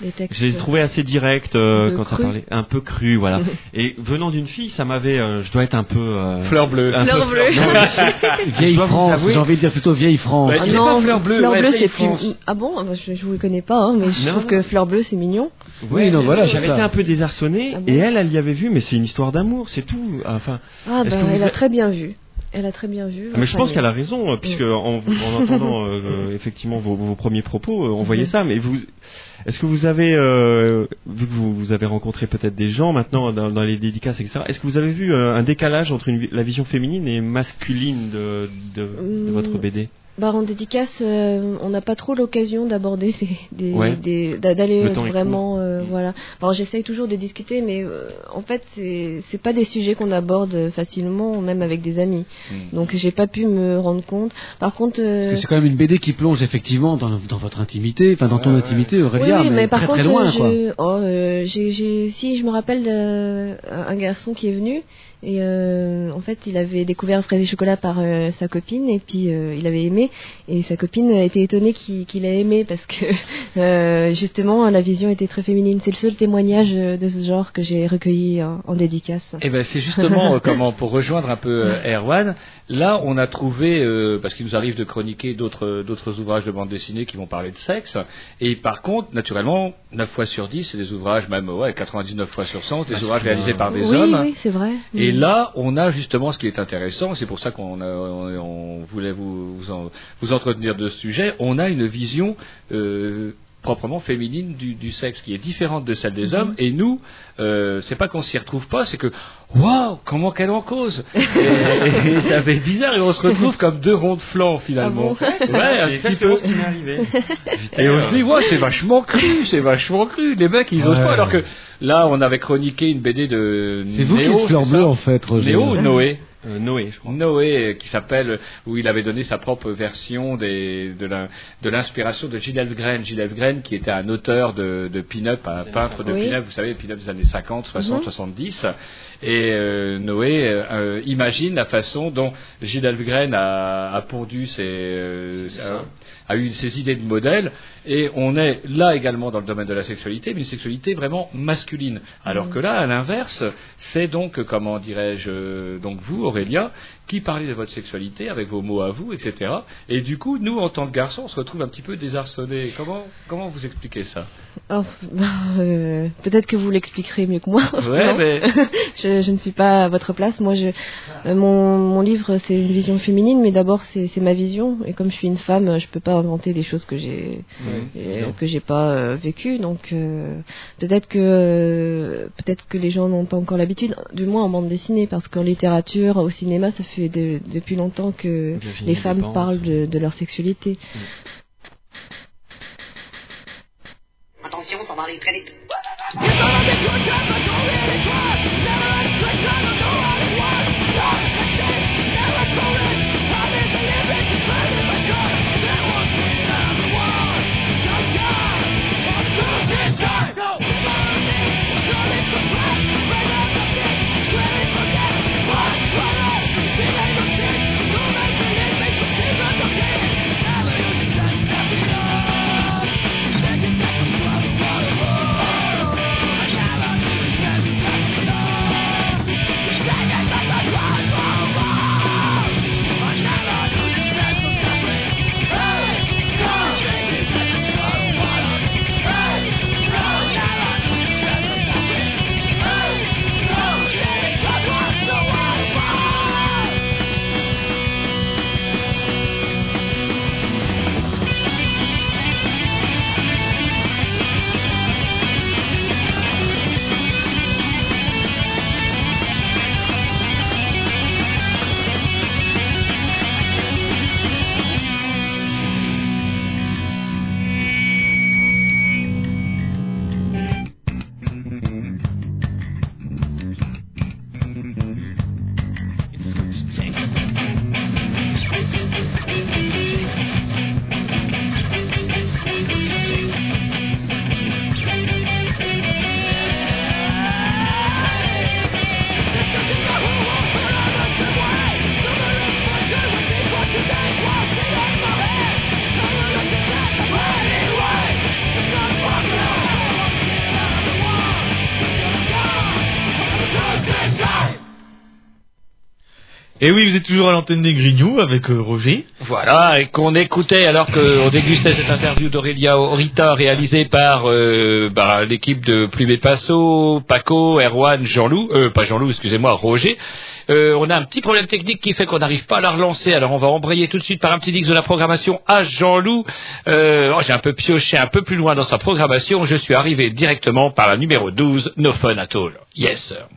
Les textes. Je les ai trouvés assez directs euh, peu quand ça crus. parlait, un peu cru, voilà. [LAUGHS] Et venant d'une fille, ça m'avait, euh, je dois être un peu euh, Fleur bleue. un peu Fleur bleue. Non, [LAUGHS] Vieille Je France, j'ai envie de dire plutôt vieille France. Ouais, Ah non, pas Fleur Bleue, Fleur ouais, Bleue, c'est plus. Ah bon Ah bah, Je ne vous connais pas, hein, mais je Non. trouve que Fleur Bleue, c'est mignon. Oui, non, voilà, J'avais ça. été un peu désarçonné Ah bon et elle, elle y avait vu, mais c'est une histoire d'amour, c'est tout. Enfin, Ah Est-ce bah, que vous elle a- très bien vu. Elle a très bien vu. mais je pense qu'elle a raison, euh, puisque Mm. en, en entendant [LAUGHS] euh, effectivement vos, vos premiers propos, euh, on voyait Mhm. ça. Mais vous, est-ce que vous avez, euh, vu que vous, vous avez rencontré peut-être des gens maintenant dans, dans les dédicaces, etc. Est-ce que vous avez vu euh, un décalage entre une la vision féminine et masculine de, de, de Mm. votre BD Bah, en dédicace, euh, on n'a pas trop l'occasion d'aborder ces, des, Ouais. des- d'a- d'aller vraiment, euh, Mm. voilà. Bon, j'essaye toujours de discuter, mais euh, en fait, c'est c'est pas des sujets qu'on aborde facilement, même avec des amis. Mm. Donc, j'ai pas pu me rendre compte. Par contre, euh, Parce que c'est quand même une BD qui plonge effectivement dans, dans votre intimité, enfin dans ton Ouais, intimité, Aurélia, oui, mais, mais par très contre, très loin, je, quoi. oh, euh, j'ai, j'ai, si je me rappelle d'un un garçon qui est venu et euh, en fait, il avait découvert Fraise et chocolat par euh, sa copine et puis euh, il avait aimé et sa copine a été étonnée qu'il, qu'il a aimé parce que [LAUGHS] justement la vision était très féminine. C'est le seul témoignage de ce genre que j'ai recueilli en, en dédicace. Eh ben c'est justement comment pour rejoindre un peu [LAUGHS] Erwan. Là, on a trouvé parce qu'il nous arrive de chroniquer d'autres d'autres ouvrages de bande dessinée qui vont parler de sexe. Et par contre, naturellement, 9 fois sur 10, c'est des ouvrages même ouais 99 fois sur 100, des ouvrages réalisés par des oui, hommes. oui, c'est vrai. Et Mm. là, on a justement ce qui est intéressant, c'est pour ça qu'on voulait vous, vous, en- vous entretenir de ce sujet, on a une vision euh, proprement féminine du, du sexe qui est différente de celle des hommes, et nous, euh, c'est pas qu'on s'y retrouve pas, c'est que waouh, comment qu'elle en cause [LAUGHS] et, et ça fait bizarre, et on se retrouve comme deux ronds de flanc finalement. Ah bon ouais, un petit peu. ce qui m'est arrivé. Et on se dit, ouais, c'est vachement cru, c'est vachement cru. Les mecs, ils osent Ouais. pas. Alors que là, on avait chroniqué une BD de C'est vous qui êtes fleur bleue en fait, Roger. Néo Noé Euh, Noé, je crois. Noé, qui s'appelle, où il avait donné sa propre version des, de la- de l'inspiration de Gilles Elfgren. Gilles Elfgren, qui était un auteur de, de pin-up, un peintre de Oui. pin-up, vous savez, pin-up des années 50, 60, Mhm. 70. Et euh, Noé euh, euh, imagine la façon dont Gilles Elfgren a, a pondu ses, euh, a, a eu ses idées de modèle. Et on est là également dans le domaine de la sexualité, mais une sexualité vraiment masculine. Alors Mhm. que là, à l'inverse, c'est donc, comment dirais-je, donc vous, Aurélia, qui parlez de votre sexualité avec vos mots à vous, etc. Et du coup, nous, en tant que garçons, on se retrouve un petit peu désarçonnés. Comment, comment vous expliquez ça? Oh, [LAUGHS] peut-être que vous l'expliquerez mieux que moi. Ouais, Non. mais- [LAUGHS] je, je ne suis pas à votre place. Moi, je, euh, mon, mon livre, c'est une vision féminine, mais d'abord, c'est ma vision. Et comme je suis une femme, je peux pas inventer des choses que j'ai euh, que j'ai pas euh, vécues. Donc, euh, peut-être que euh, peut-être que les gens n'ont pas encore l'habitude, du moins en bande dessinée, parce qu'en littérature, au cinéma, ça fait de- depuis longtemps que Virginie les femmes parlent de, de leur sexualité. Attention, ça va aller très vite. Et oui, vous êtes toujours à l'antenne des Grignoux avec euh, Roger. Voilà, et qu'on écoutait alors qu'on dégustait cette interview d'Aurélia Orita réalisée par euh, bah, l'équipe de Plume et Passo, Paco, Erwan, Jean-Loup, euh, pas Jean-Loup, excusez-moi, Roger. Euh, on a un petit problème technique qui fait qu'on n'arrive pas à la relancer, alors on va embrayer tout de suite par un petit dix de la programmation à Jean-Loup. Euh, oh, J'ai un peu pioché un peu plus loin dans sa programmation, je suis arrivé directement par la numéro 12, No Fun At All. Yes, sir.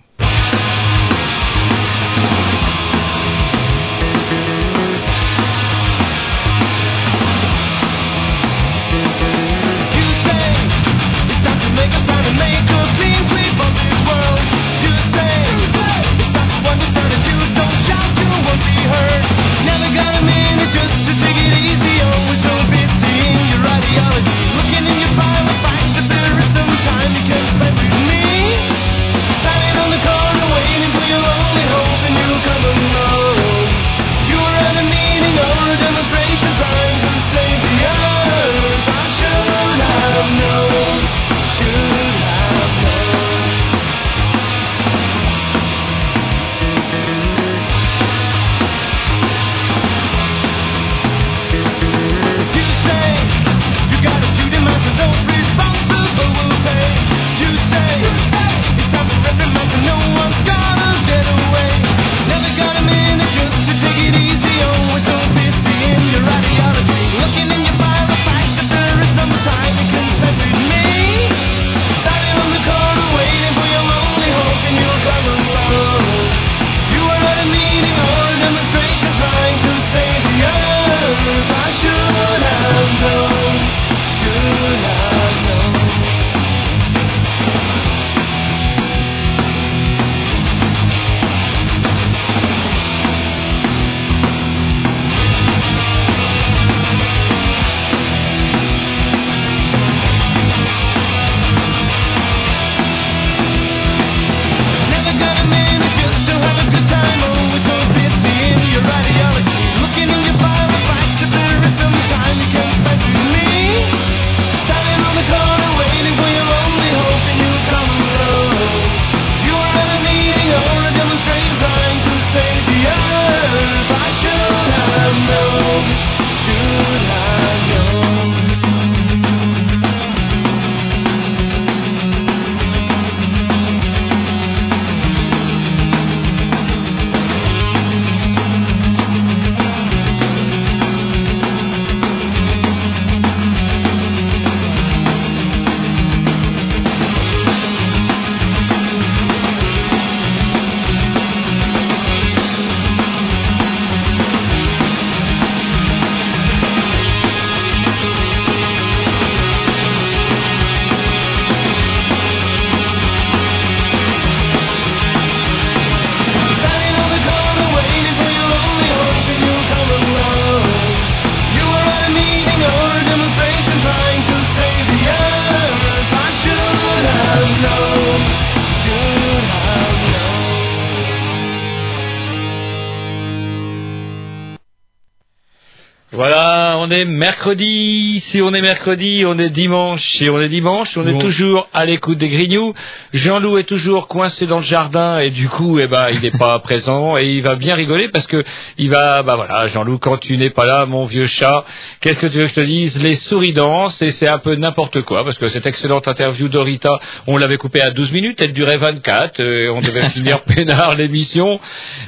On est mercredi. Si on est mercredi, on est dimanche. Si on est dimanche, on est Bon. toujours à l'écoute des Grignoux. Jean-Loup est toujours coincé dans le jardin et du coup, eh ben, il n'est pas [LAUGHS] présent et il va bien rigoler parce que il va, bah voilà, Jean-Loup, quand tu n'es pas là, mon vieux chat, qu'est-ce que tu veux que je te dise? Les souris dansent et c'est un peu n'importe quoi parce que cette excellente interview d'Orita, on l'avait coupée à 12 minutes, elle durait 24, euh, on devait [LAUGHS] finir peinard l'émission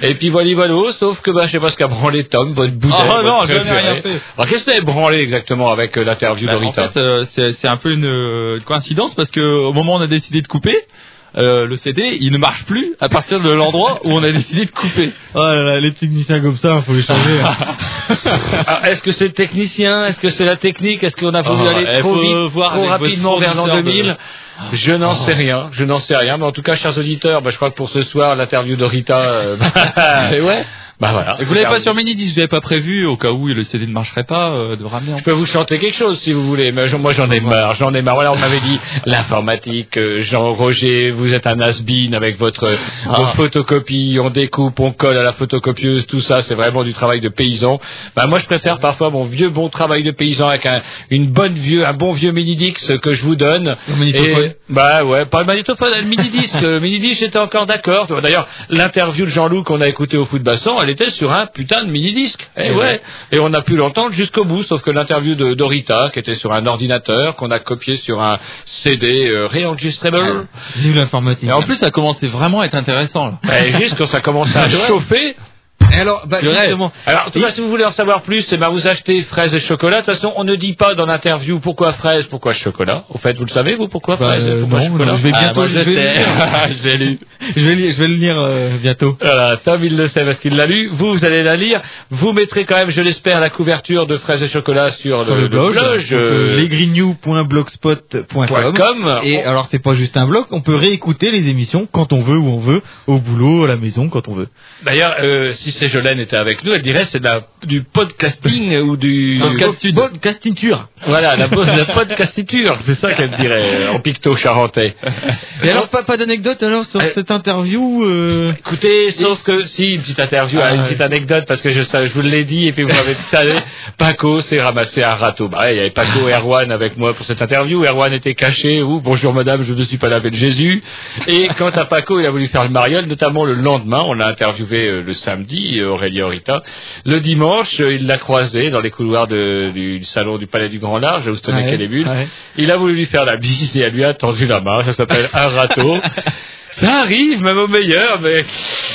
et puis voilà, voilà, sauf que bah, je sais pas ce qu'a branlé Tom, votre bouteille. Ah, non, votre je n'ai rien fait. Alors t'avais branlé exactement avec euh, l'interview Bah, en d'Orita fait, euh, c'est c'est un peu une euh, coïncidence parce que au moment où on a décidé de couper, euh, le CD, il ne marche plus à partir de l'endroit où on a décidé de couper. [LAUGHS] Oh là là, les techniciens comme ça, faut les changer. hein. [LAUGHS] Est-ce que c'est le technicien? Est-ce que c'est la technique? Est-ce qu'on a voulu Ah, aller trop vite, voir trop rapidement vers l'an fournisseur de- 2000 Je n'en sais rien, je n'en sais rien. Mais en tout cas, chers auditeurs, bah, je crois que pour ce soir, l'interview de Rita... euh, [LAUGHS] Et ouais. Bah voilà. Et vous l'avez pas sur Mini 10, vous l'avez pas prévu au cas où le CD ne marcherait pas euh, de ramener. En Je peux vous chanter quelque chose si vous voulez, mais moi j'en ai marre, j'en ai marre. Voilà, on m'avait dit [LAUGHS] l'informatique, euh, Jean Roger, vous êtes un has-been avec votre Ah. vos photocopies, on découpe, on colle à la photocopieuse, tout ça, c'est vraiment du travail de paysan. Bah moi je préfère parfois mon vieux bon travail de paysan avec un, une bonne vieux, un bon vieux mini-dix que je vous donne. Le magnétophone. Et- Bah ouais, pas le magnétophone, le mini-disque. [LAUGHS] le mini-disque, j'étais encore d'accord. D'ailleurs, l'interview de Jean-Loup qu'on a écouté au foot bassin, elle était sur un putain de mini-disque. Eh Eh ouais. ouais. Et on a pu l'entendre jusqu'au bout, sauf que l'interview de Dorita, qui était sur un ordinateur, qu'on a copié sur un CD euh, réenregistrable. Vive l'informatique. Et en plus, ça commençait vraiment à être intéressant. Là. Et juste quand ça commençait à [LAUGHS] chauffer. Et alors, bah, justement. Alors, tout si vous voulez en savoir plus, eh ben, vous achetez fraises et chocolat. De toute façon, on ne dit pas dans l'interview pourquoi fraises, pourquoi chocolat. Au fait, vous le savez, vous, pourquoi Bah, fraises, pourquoi non, chocolat non, je vais Ah, bientôt moi, je je vais sais. lire. [LAUGHS] je l'ai lu. Je vais, li- je vais le lire euh, bientôt. Voilà, Tom, il le sait parce qu'il l'a lu. Vous, vous allez la lire. Vous mettrez quand même, je l'espère, la couverture de fraises et chocolat sur, Sur le, le blog, blog, euh, lesgrignoux.blogspot.com .com. et alors c'est pas juste un blog, on peut réécouter les émissions quand on veut, où on veut, au boulot, à la maison, quand on veut. D'ailleurs, euh, si Ségolène était avec nous, elle dirait c'est du podcasting ou du... Podcastiture. Voilà, la, la podcastiture, c'est ça qu'elle dirait en picto charentais. Et alors pas, pas d'anecdote alors sur cette interview euh... Écoutez, sauf que si une petite interview, Ah, une ouais. petite anecdote parce que je, sais- je vous l'ai dit et puis vous m'avez savez, Paco s'est ramassé un râteau. Bah, il y avait Paco et Erwan avec moi pour cette interview. Erwan était caché. Ou bonjour madame, je ne suis pas lavé de Jésus. Et quant à Paco, il a voulu faire le mariole, notamment le lendemain. On l'a interviewé euh, le samedi, euh, Aurélie Horita. Le dimanche, euh, il l'a croisé dans les couloirs de- du, du salon du Palais du Grand Large, où se tenait Ouais. Il a voulu lui faire la bise et elle lui a tendu la main. Ça s'appelle [LAUGHS] un râteau. Ça arrive, même au meilleur, mais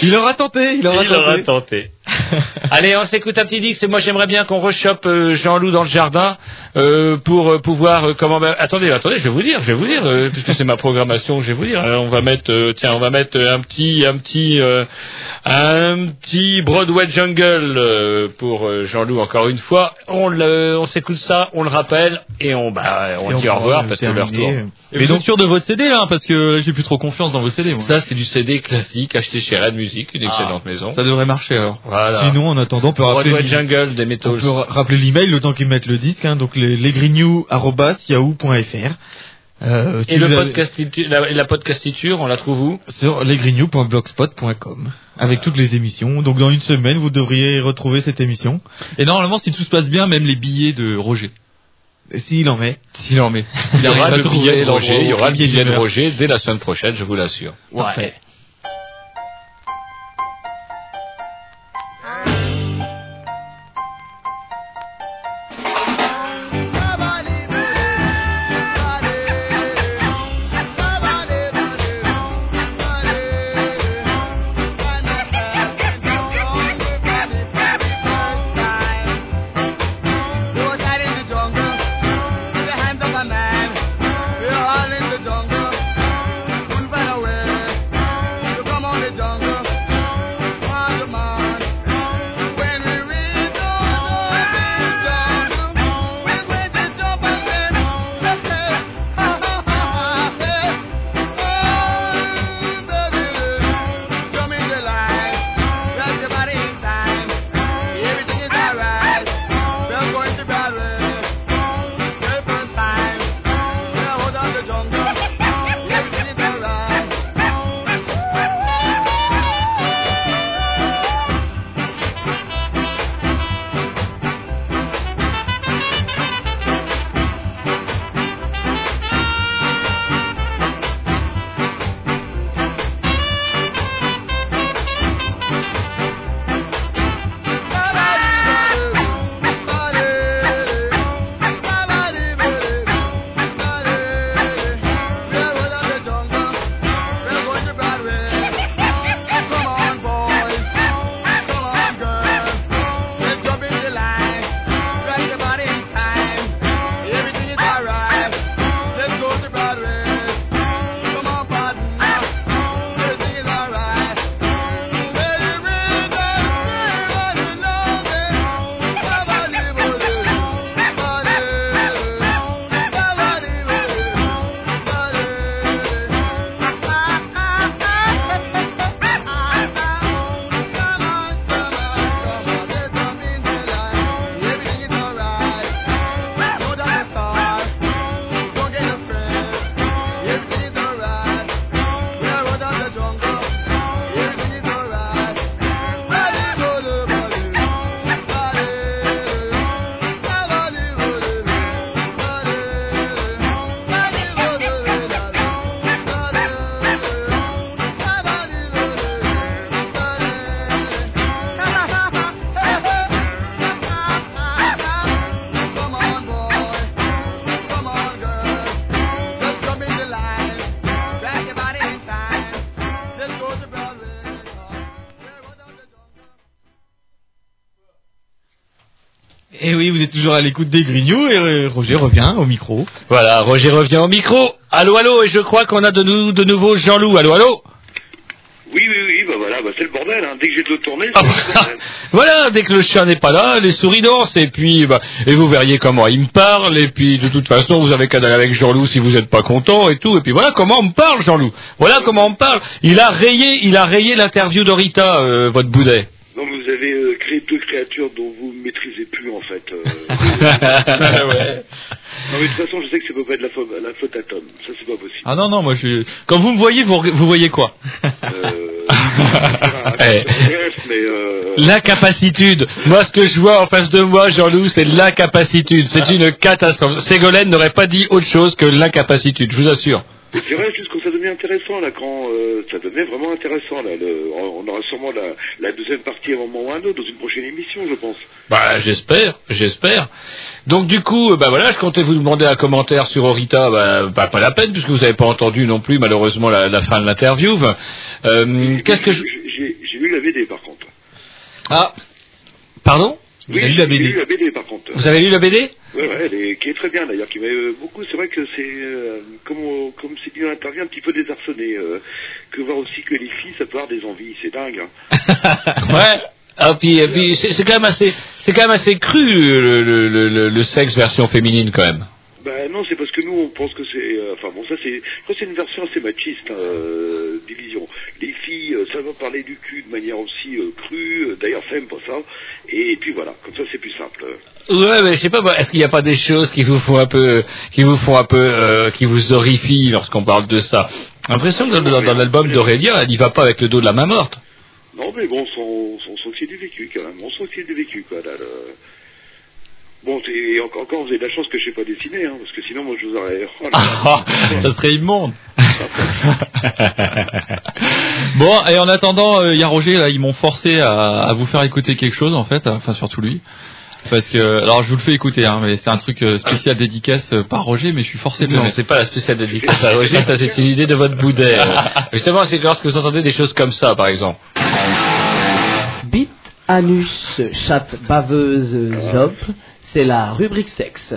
il aura tenté, il aura il tenté. aura tenté. [LAUGHS] Allez, on s'écoute un petit dix et moi j'aimerais bien qu'on rechoppe euh, Jean-Loup dans le jardin euh, pour euh, pouvoir euh, comment ben, attendez attendez je vais vous dire je vais vous dire euh, puisque c'est ma programmation je vais vous dire Alors, on va mettre euh, tiens on va mettre un petit un petit euh, un petit Broadway Jungle euh, pour euh, Jean-Loup encore une fois on le on s'écoute ça on le rappelle et on bah on Et dit on au revoir parce que leur terminer. tour Et vous êtes sûr de votre CD là Parce que j'ai plus trop confiance dans vos CD. Moi. ça c'est du CD classique acheté chez Red Music une excellente maison Ça devrait marcher alors. voilà Sinon en attendant on peut rappeler Broadway l'e- Jungle des on peut ra- rappeler l'email le temps qu'ils mettent le disque hein, donc les, lesgrignoux@yahoo.fr. Euh, si Et le vous avez- podcastitu- la, la podcastiture, on la trouve où? Sur lesgrignoux.blogspot.com avec toutes les émissions. Donc dans une semaine, vous devriez retrouver cette émission. Et normalement, si tout se passe bien, même les billets de Roger. S'il en met. S'il en met. Il y aura le billet de Roger, il y aura le billet de. Roger dès la semaine prochaine, je vous l'assure. Parfait. Vous êtes toujours à l'écoute des Grignoux et euh, Roger revient au micro. Voilà, Roger revient au micro. Allô, allô, et je crois qu'on a de, nou- de nouveau Jean-Loup. Allô, allô Oui, oui, oui, bah voilà, bah c'est le bordel, hein. Dès que j'ai de l'eau tournée, Ah, c'est le bordel. [LAUGHS] Voilà, dès que le chien n'est pas là, les souris dansent, et puis, bah, et vous verriez comment il me parle, et puis, de toute façon, vous avez qu'à aller avec Jean-Loup si vous n'êtes pas content, et tout, et puis voilà comment on me parle, Jean-Loup. Voilà comment on me parle. Il a rayé, il a rayé l'interview d'Orita, euh, votre boudet. Avez euh, créé deux créatures dont vous ne maîtrisez plus en fait. euh. [LAUGHS] Ouais. Non mais de toute façon, je sais que ça peut pas être la faute, la faute à Tom. Ça c'est pas possible. Ah non, non, moi je. Quand vous me voyez, vous, vous voyez quoi? [LAUGHS] Eh. euh, L'incapacitude. Moi, ce que je vois en face de moi, Jean-Loup, c'est l'incapacitude. C'est une catastrophe. Ségolène n'aurait pas dit autre chose que l'incapacitude, je vous assure. Juste quand ça devient intéressant, là, quand euh, ça devient vraiment intéressant, là, le- on aura sûrement la, la deuxième partie à un moment ou à un autre dans une prochaine émission, je pense. Bah, j'espère, j'espère. Donc, du coup, bah voilà, je comptais vous demander un commentaire sur Orita, bah, bah, pas la peine, puisque vous n'avez pas entendu non plus, malheureusement, la, la fin de l'interview. Euh, Qu'est-ce que je... J'ai j'ai lu la BD par contre. Ah Pardon? Oui, j'ai lu la BD par contre. Vous avez lu la BD Ouais, ouais, elle est, qui est très bien d'ailleurs, qui m'a euh, beaucoup. C'est vrai que c'est, euh, comme, on- comme c'est dit dans l'interview, un petit peu désarçonné. euh, que voir aussi que les filles, ça peut avoir des envies, c'est dingue. Hein. [LAUGHS] Ouais. Ah, puis, et puis c'est quand même assez, c'est quand même assez cru le, le, le- le sexe version féminine quand même. Ben non, c'est parce que nous on pense que c'est, euh, enfin bon, ça c'est, je crois que c'est une version assez machiste, hein, euh, division. Les filles, euh, ça va parler du cul de manière aussi euh, crue. D'ailleurs, ça aime pas ça. Et puis voilà, comme ça c'est plus simple. Ouais, mais je sais pas, est-ce qu'il n'y a pas des choses qui vous font un peu, qui vous font un peu, euh, qui vous horrifient lorsqu'on parle de ça? J'ai l'impression que dans, dans- dans l'album d'Aurélia, elle n'y va pas avec le dos de la main morte. Non, mais bon, son, son, son du vécu quand même. On qu'il du vécu quoi. Là, le- Bon, c'est encore, encore, vous avez de la chance que je sais pas dessiner, hein, parce que sinon moi je vous aurais. Oh là là. ça serait immonde. [LAUGHS] bon, et en attendant, il y a Roger, là, ils m'ont forcé à, à vous faire écouter quelque chose, en fait, enfin surtout lui. Parce que, alors je vous le fais écouter, hein, mais c'est un truc euh, spécial dédicace euh, par Roger, mais je suis forcé de le Non, c'est pas la spéciale dédicace à Roger, ça c'est une idée de votre boudet. [LAUGHS] Justement, c'est lorsque vous entendez des choses comme ça, par exemple. Bite, anus, chatte baveuse, zop, c'est la rubrique sexe.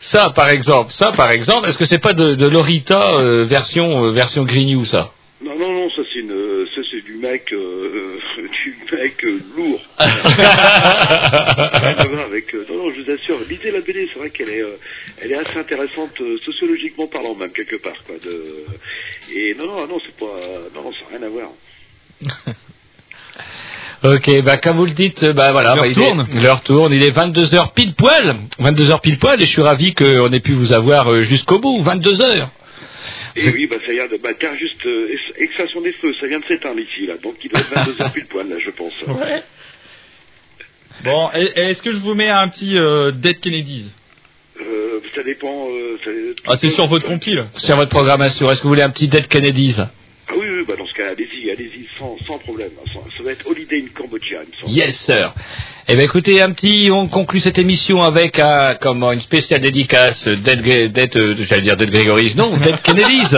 Ça, par exemple, ça, par exemple, est-ce que c'est pas de, de l'Orita euh, version euh, version Grignou, ça? Non, non, non, ça c'est une, euh, ça c'est du mec, euh, [LAUGHS] du mec euh, lourd. Rien à voir avec, euh, non, non, je vous assure, lisez la BD, c'est vrai qu'elle est, euh, elle est assez intéressante euh, sociologiquement parlant même quelque part, quoi. De, et non, non, non, c'est pas, non, non, ça n'a rien à voir. [LAUGHS] Ok, bah comme vous le dites, bah voilà, L'heure bah, il tourne. est- l'heure tourne, il est 22h pile poil, 22h pile poil, et je suis ravi qu'on ait pu vous avoir euh, jusqu'au bout, 22h. Et oui, bah ça vient de, bah tiens, juste euh, ex- extraction des feux, ça vient de s'éteindre ici là, donc il doit être 22 heures pile poil là, je pense. [LAUGHS] Bon, et- et est-ce que je vous mets un petit euh, Dead Kennedys? Euh, ça dépend. Euh, ça- Ah, c'est sur votre compile. Sur votre programmation, est-ce que vous voulez un petit Dead Kennedys? Ah oui, oui, bah dans ce cas, allez-y, allez-y, sans, sans problème. Sans- ça va être Holiday in Cambodia, il me semble. Yes, sir. Eh bien, écoutez, un petit, on conclut cette émission avec un, comment, une spéciale dédicace d'Ed, euh, j'allais dire d'Ed Grégory, non, d'Ed [LAUGHS] Kennedys.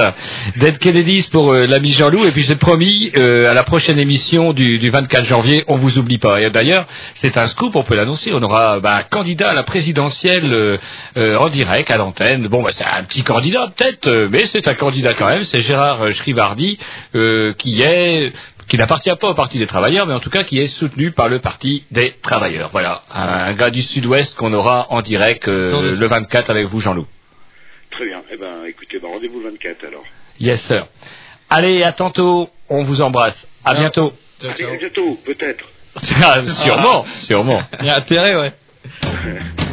D'Ed Kennedys pour euh, l'ami Jean-Loup, et puis j'ai promis, euh, à la prochaine émission du, du 24 janvier, on vous oublie pas. Et d'ailleurs, c'est un scoop, on peut l'annoncer, on aura, bah, un candidat à la présidentielle, euh, euh, en direct, à l'antenne. Bon, bah, c'est un petit candidat, peut-être, euh, mais c'est un candidat quand même, c'est Gérard euh, Schrivardi, euh, qui est, qui n'appartient pas au Parti des Travailleurs, mais en tout cas qui est soutenu par le Parti des Travailleurs. Voilà, un gars du Sud-Ouest qu'on aura en direct euh, le 24 avec vous, Jean-Loup. Très bien. Eh ben, écoutez, bah, rendez-vous le 24 alors. Yes, sir. Allez, à tantôt, on vous embrasse. À bientôt. Allez, à bientôt, peut-être. [LAUGHS] Ah, sûrement, sûrement. Il y a intérêt, ouais. [LAUGHS]